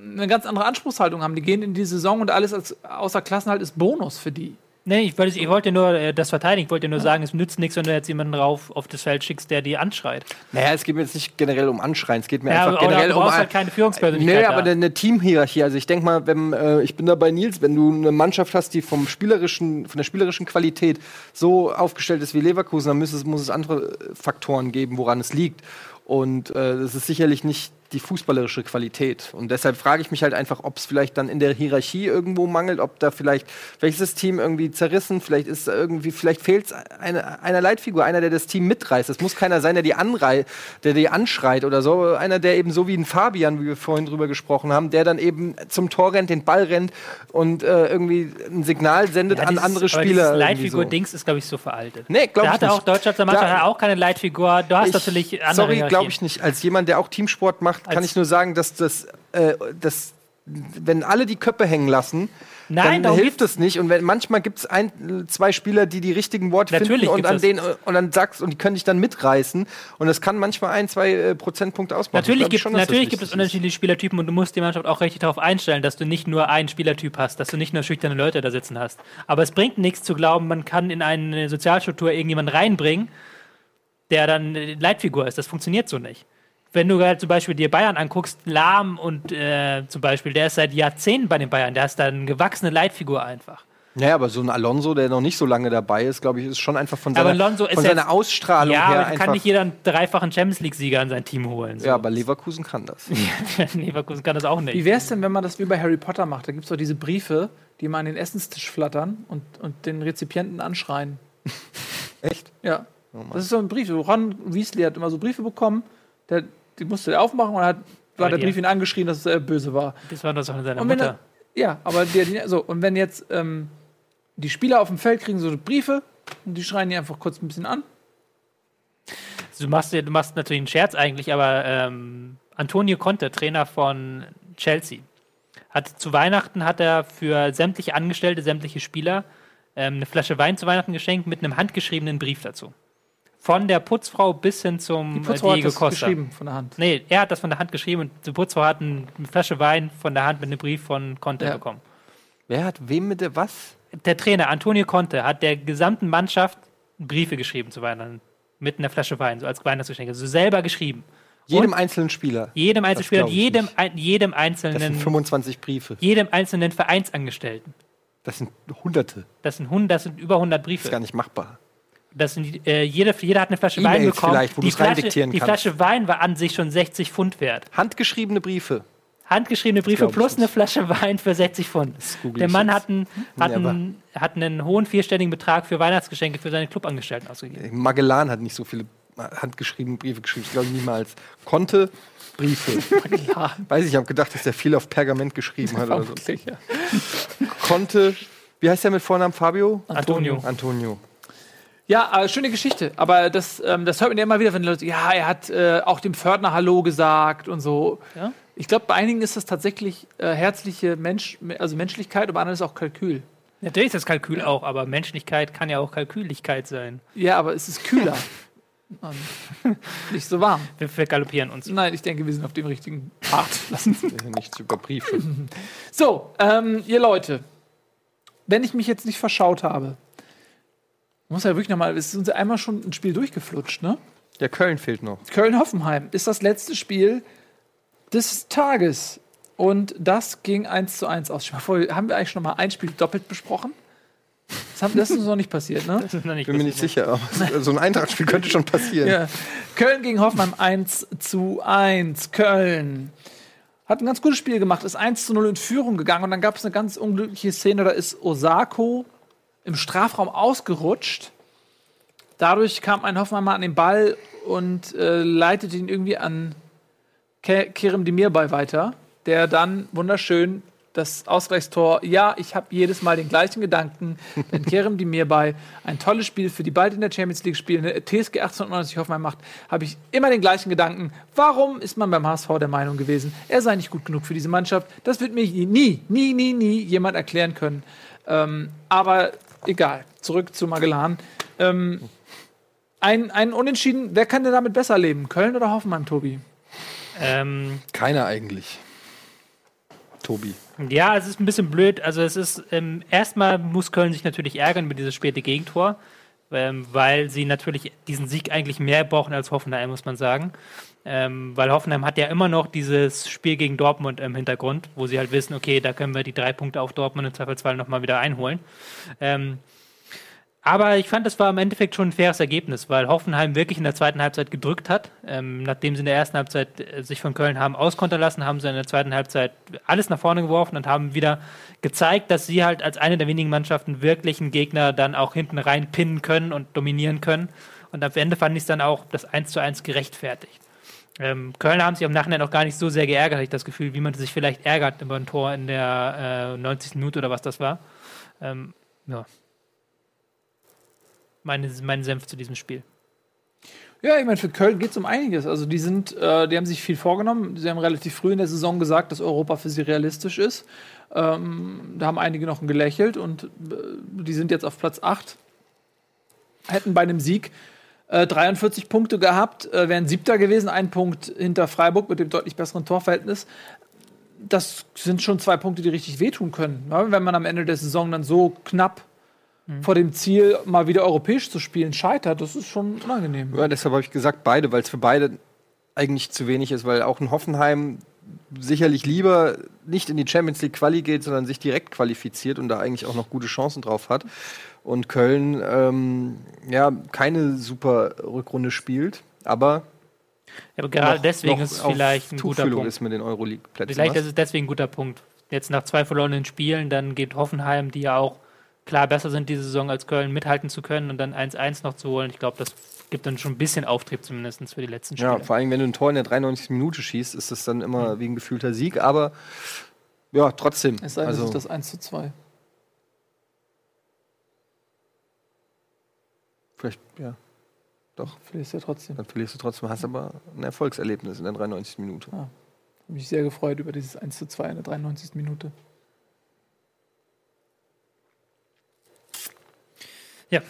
eine ganz andere Anspruchshaltung haben. Die gehen in die Saison und alles als, außer Klassenhalt ist Bonus für die. Nee, ich wollte, ich wollte nur äh, das verteidigen. Ich wollte nur sagen, es nützt nichts, wenn du jetzt jemanden rauf auf das Feld schickst, der die anschreit. Naja, es geht mir jetzt nicht generell um Anschreien, es geht mir Ja, einfach generell du um. brauchst ein- halt keine Führungspersönlichkeit Nee, aber eine, eine Teamhierarchie. Also ich denke mal, wenn, äh, ich bin da bei Nils, wenn du eine Mannschaft hast, die vom spielerischen, von der spielerischen Qualität so aufgestellt ist wie Leverkusen, dann muss es, muss es andere äh, Faktoren geben, woran es liegt. Und äh, das ist sicherlich nicht die fußballerische Qualität. Und deshalb frage ich mich halt einfach, ob es vielleicht dann in der Hierarchie irgendwo mangelt, ob da vielleicht, das Team irgendwie zerrissen, vielleicht ist irgendwie, vielleicht fehlt es eine, einer Leitfigur, einer, der das Team mitreißt. Es muss keiner sein, der die anrei der die anschreit oder so. Einer, der eben so wie ein Fabian, wie wir vorhin drüber gesprochen haben, der dann eben zum Tor rennt, den Ball rennt und äh, irgendwie ein Signal sendet Ja, an dieses- andere aber Spieler. irgendwie Leitfigur-Dings ist, glaube ich, so veraltet. Nee, glaub Da ich hatte nicht. auch Deutschland Klar. hat auch keine Leitfigur. Du hast Ich- natürlich andere Sorry, glaube ich nicht. Als jemand, der auch Teamsport macht, kann Als- ich nur sagen, dass das, äh, das wenn alle die Köpfe hängen lassen, Nein, dann hilft es nicht. Und wenn, manchmal gibt es ein, zwei Spieler, die die richtigen Worte Natürlich finden und an denen und dann sagst und die können dich dann mitreißen. Und das kann manchmal ein, zwei äh, Prozentpunkte ausmachen. Natürlich, gibt, schon, natürlich gibt es unterschiedliche Spielertypen und du musst die Mannschaft auch richtig darauf einstellen, dass du nicht nur einen Spielertyp hast, dass du nicht nur schüchterne Leute da sitzen hast. Aber es bringt nichts zu glauben, man kann in eine Sozialstruktur irgendjemanden reinbringen, der dann Leitfigur ist. Das funktioniert so nicht. Wenn du halt zum Beispiel dir Bayern anguckst, Lahm und äh, zum Beispiel, der ist seit Jahrzehnten bei den Bayern, der ist dann eine gewachsene Leitfigur einfach. Naja, aber so ein Alonso, der noch nicht so lange dabei ist, glaube ich, ist schon einfach von Aber seiner, Alonso ist von jetzt- seiner Ausstrahlung Ja, her einfach. kann nicht jeder einen dreifachen Champions League-Sieger in sein Team holen. So. ja, aber Leverkusen kann das. Leverkusen kann das auch nicht. Wie wäre es denn, wenn man das wie bei Harry Potter macht? Da gibt es doch diese Briefe, die mal an den Essenstisch flattern und, und den Rezipienten anschreien. Echt? Ja. das ist so ein Brief. Ron Weasley hat immer so Briefe bekommen, der, die musste er aufmachen und hat, war der Brief ihn angeschrien, dass er böse war. Das war doch so von seiner Und wenn Mutter. er, ja, aber der, so, und wenn jetzt ähm, die Spieler auf dem Feld kriegen so Briefe und die schreien die einfach kurz ein bisschen an. Du machst, du machst natürlich einen Scherz eigentlich, aber ähm, Antonio Conte, Trainer von Chelsea, hat zu Weihnachten hat er für sämtliche Angestellte, sämtliche Spieler ähm, eine Flasche Wein zu Weihnachten geschenkt mit einem handgeschriebenen Brief dazu. Von der Putzfrau bis hin zum Die äh, Putzfrau hat Diego das Costa. geschrieben von der Hand. Nee, er hat das von der Hand geschrieben und die Putzfrau hat ein- eine Flasche Wein von der Hand mit einem Brief von Conte Ja. bekommen. Wer hat wem mit der was? Der Trainer Antonio Conte hat der gesamten Mannschaft Briefe geschrieben zu Weihnachten. Mit einer Flasche Wein, so als Weihnachtsgeschenk. Also selber geschrieben. Jedem Und einzelnen Spieler. jedem glaub ich jedem, ein, jedem Das sind einzelnen, 25 Briefe. jedem einzelnen Vereinsangestellten. Das sind Hunderte. Das sind, 100, das sind über 100 Das Briefe. ist gar nicht machbar. Das sind, äh, jeder, jeder hat eine Flasche Wein bekommen. vielleicht, wo die Flasche, die. Flasche Wein war an sich schon 60 Pfund wert. Handgeschriebene Briefe. Handgeschriebene Briefe plus eine Flasche Wein für 60 Pfund. Der Mann hat einen, hat, Ja, einen, hat einen hohen vierstelligen Betrag für Weihnachtsgeschenke für seine Clubangestellten ausgegeben. Magellan hat nicht so viele handgeschriebene Briefe geschrieben. Ich glaube niemals. Konnte Briefe. Weiß ich, ich habe gedacht, dass der viel auf Pergament geschrieben hat oder so. Konnte. Wie heißt der mit Vornamen Fabio? Antonio. Antonio. Ja, äh, schöne Geschichte. Aber das, ähm, das hört man ja immer wieder, wenn Leute, ja, er hat äh, auch dem Pförtner Hallo gesagt und so. Ja? Ich glaube, bei einigen ist das tatsächlich äh, herzliche Mensch, also Menschlichkeit, und bei anderen ist es auch Kalkül. Natürlich ist das Kalkül auch, aber Menschlichkeit kann ja auch Kalküligkeit sein. Ja, aber es ist kühler. und nicht so warm. Wir vergaloppieren uns. Nein, ich denke, wir sind auf dem richtigen Pfad. Lassen Sie Nichts über Briefe. So, ähm, ihr Leute, wenn ich mich jetzt nicht verschaut habe, muss ja wirklich nochmal, es ist uns einmal schon ein Spiel durchgeflutscht, ne? Ja, Köln fehlt noch. Köln-Hoffenheim ist das letzte Spiel des Tages. Und das ging 1 zu 1 aus. Stell mal vor, haben wir eigentlich schon mal ein Spiel doppelt besprochen? Das, haben, das ist uns noch nicht passiert, ne? Das ist noch nicht Bin mir nicht sicher, aber so ein Eintrachtspiel könnte schon passieren. Ja. Köln gegen Hoffenheim 1 zu 1. Köln hat ein ganz gutes Spiel gemacht, ist 1 zu 0 in Führung gegangen und dann gab es eine ganz unglückliche Szene, da ist Osako im Strafraum ausgerutscht. Dadurch kam ein Hoffenheimer an den Ball und äh, leitete ihn irgendwie an Ke Kerem Demirbay weiter, der dann wunderschön das Ausgleichstor, ja, ich habe jedes Mal den gleichen Gedanken, wenn Kerem Demirbay ein tolles Spiel für die bald in der Champions League spielende TSG 1890 Hoffenheim macht, habe ich immer den gleichen Gedanken, warum ist man beim HSV der Meinung gewesen, er sei nicht gut genug für diese Mannschaft? Das wird mir nie, nie, nie, nie jemand erklären können. Ähm, aber egal, zurück zu Magellan. Ähm, ein, ein Unentschieden, wer kann denn damit besser leben? Köln oder Hoffenheim, Tobi? Ähm, Keiner eigentlich. Tobi. ja, es ist ein bisschen blöd. Also es ist ähm, erstmal muss Köln sich natürlich ärgern über dieses späte Gegentor, weil sie natürlich diesen Sieg eigentlich mehr brauchen als Hoffenheim, muss man sagen. Ähm, weil Hoffenheim hat ja immer noch dieses Spiel gegen Dortmund im Hintergrund, wo sie halt wissen, okay, da können wir die drei Punkte auf Dortmund im Zweifelsfall nochmal wieder einholen. Aber ich fand, das war im Endeffekt schon ein faires Ergebnis, weil Hoffenheim wirklich in der zweiten Halbzeit gedrückt hat. Ähm, nachdem sie in der ersten Halbzeit äh, sich von Köln haben auskontern lassen, haben sie in der zweiten Halbzeit alles nach vorne geworfen und haben wieder gezeigt, dass sie halt als eine der wenigen Mannschaften wirklich einen Gegner dann auch hinten rein pinnen können und dominieren können. Und am Ende fand ich es dann auch das 1 zu 1 gerechtfertigt. Ähm, Köln haben sich am Nachhinein auch gar nicht so sehr geärgert, habe ich das Gefühl, wie man sich vielleicht ärgert über ein Tor in der äh, 90. Minute oder was das war. Ähm, ja. Meine, mein Senf zu diesem Spiel. Ja, ich meine, für Köln geht es um einiges. Also die sind, äh, die haben sich viel vorgenommen. Sie haben relativ früh in der Saison gesagt, dass Europa für sie realistisch ist. Ähm, da haben einige noch gelächelt und äh, die sind jetzt auf Platz 8. Hätten bei einem Sieg äh, 43 Punkte gehabt, äh, wären siebter gewesen, ein Punkt hinter Freiburg mit dem deutlich besseren Torverhältnis. Das sind schon zwei Punkte, die richtig wehtun können. Ja, wenn man am Ende der Saison dann so knapp vor dem Ziel, mal wieder europäisch zu spielen, scheitert, das ist schon unangenehm. Ja, deshalb habe ich gesagt, beide, weil es für beide eigentlich zu wenig ist, weil auch ein Hoffenheim sicherlich lieber nicht in die Champions League Quali geht, sondern sich direkt qualifiziert und da eigentlich auch noch gute Chancen drauf hat. Und Köln ähm, ja keine super Rückrunde spielt, aber Ja, aber gerade noch- deswegen noch ist es vielleicht ein guter Punkt. ist mit den Euroleague-Plätzen. Vielleicht was? ist es deswegen ein guter Punkt. Jetzt nach zwei verlorenen Spielen, dann geht Hoffenheim, die ja auch klar besser sind diese Saison als Köln, mithalten zu können und dann 1-1 noch zu holen. Ich glaube, das gibt dann schon ein bisschen Auftrieb zumindest für die letzten Spiele. Ja, vor allem, wenn du ein Tor in der 93. Minute schießt, ist das dann immer wie ein gefühlter Sieg, aber ja, trotzdem. Es sei denn, es also, ist das 1 zu 2. vielleicht, ja, Verlierst ja trotzdem. dann verlierst du trotzdem, hast aber ein Erfolgserlebnis in der 93. Minute. Habe mich sehr gefreut über dieses 1 zu 2 in der 93. Minute. Ja.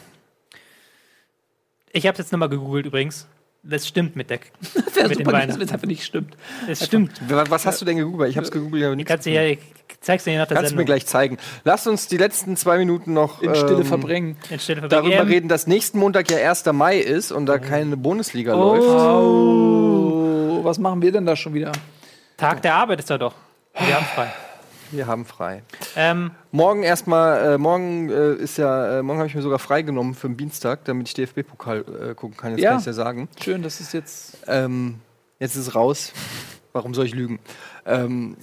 Ich habe jetzt nochmal gegoogelt übrigens. Das stimmt mit der. Das wäre Mit den super, wenn es einfach nicht stimmt. Das stimmt. Was, hast du denn gegoogelt? Ich habe es gegoogelt, aber nichts. Kannst du ja, ich zeig's dir nach der Kannst du mir gleich zeigen. Lass uns die letzten zwei Minuten noch In Stille ähm, verbringen. In Stille für darüber WM. reden, dass nächsten Montag ja 1. Mai ist und da keine Bundesliga Oh. läuft. Oh, was machen wir denn da schon wieder? Tag der Arbeit ist da doch. Wir haben frei. Wir haben frei. Ähm, Morgen erstmal, äh, morgen äh, ist ja, äh, morgen habe ich mir sogar freigenommen für den Dienstag, damit ich DFB-Pokal äh, gucken kann. Jetzt Ja. kann ich ja sagen. Schön, dass es jetzt. Ähm, jetzt ist es raus. Warum soll ich lügen? Ähm,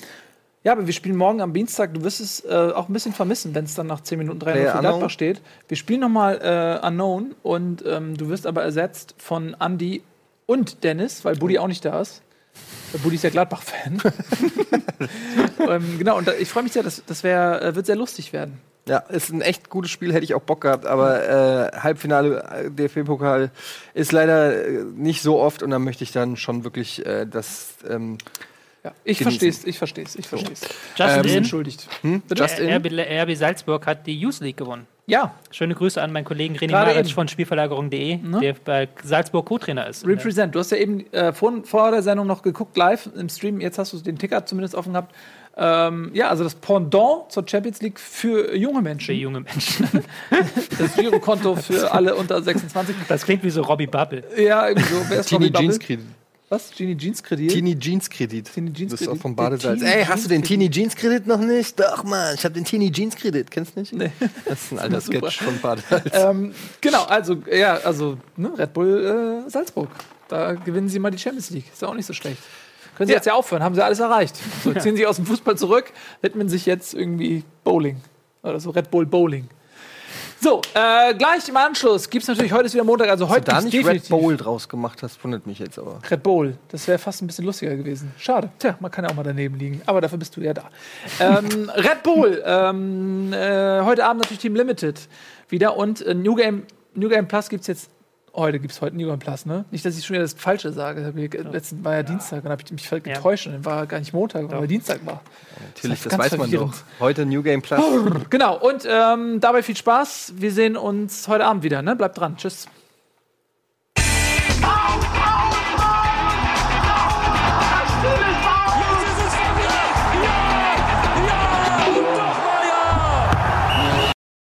Ja, aber wir spielen morgen am Dienstag. Du wirst es äh, auch ein bisschen vermissen, wenn es dann nach 10 Minuten 3 Player für Unknown. Gladbach steht. Wir spielen nochmal äh, Unknown und ähm, du wirst aber ersetzt von Andy und Dennis, weil Buddy auch nicht da ist. Weil Buddy ist ja Gladbach-Fan. ähm, genau, und da, ich freue mich sehr, das, das wär, äh, wird sehr lustig werden. ja, ist ein echt gutes Spiel, hätte ich auch Bock gehabt, aber äh, Halbfinale äh, DFB-Pokal ist leider äh, nicht so oft und da möchte ich dann schon wirklich äh, das. Ähm, Ja, ich verstehe es, ich verstehe es, ich verstehe es. Justin, Ähm, entschuldigt. hm? Just in? RB, RB Salzburg hat die Youth League gewonnen. Ja, Schöne Grüße an meinen Kollegen René Gerade Maric eben. von Spielverlagerung.de, Ne? der bei Salzburg Co-Trainer ist. Represent. Du hast ja eben äh, vor, vor der Sendung noch geguckt, live im Stream. Jetzt hast du den Ticker zumindest offen gehabt. Ähm, ja, also das Pendant zur Champions League für junge Für Menschen. junge Menschen. Das Girokonto für alle unter 26. Das klingt wie so Robbie Bubble. Ja, irgendwie so. Wer ist Teeny Robbie Bubble? Jeans. Was? Genie Jeans Kredit? Teeny Jeans Kredit. Teeny Jeans Das ist auch Kredit. vom Badesalz. Ey, hast du den Kredit. Teeny Jeans Kredit noch nicht? Doch, Mann, ich habe den Teeny Jeans Kredit. Kennst du nicht? Nee. Das ist ein alter Super. Sketch von Badesalz. ähm, genau, also, ja, also ne, Red Bull äh, Salzburg. Da gewinnen sie mal die Champions League. Ist ja auch nicht so schlecht. Können sie Ja. jetzt ja aufhören, haben sie alles erreicht. So, ziehen sich aus dem Fußball zurück, widmen sich jetzt irgendwie Bowling. Oder so Red Bull Bowling. So, äh, gleich im Anschluss gibt es natürlich heute ist wieder Montag, also heute da gibt's nicht Red definitiv Bowl draus gemacht hast, wundert mich jetzt aber. Red Bull. Das wäre fast ein bisschen lustiger gewesen. Schade. Tja, man kann ja auch mal daneben liegen. Aber dafür bist du ja da. ähm, Red Bull. Ähm, äh, heute Abend natürlich Team Limited wieder. Und äh, New, Game, New Game Plus gibt es jetzt. Heute gibt es heute New Game Plus, ne? Nicht, dass ich schon wieder das Falsche sage. Letzten war ja, Dienstag und habe ich mich völlig Ja. getäuscht. Und dann war gar nicht Montag, weil Dienstag war. Natürlich, Das das, weiß man doch. Heute New Game Plus. Genau. Und ähm, dabei viel Spaß. Wir sehen uns heute Abend wieder, ne? Bleibt dran. Tschüss. Power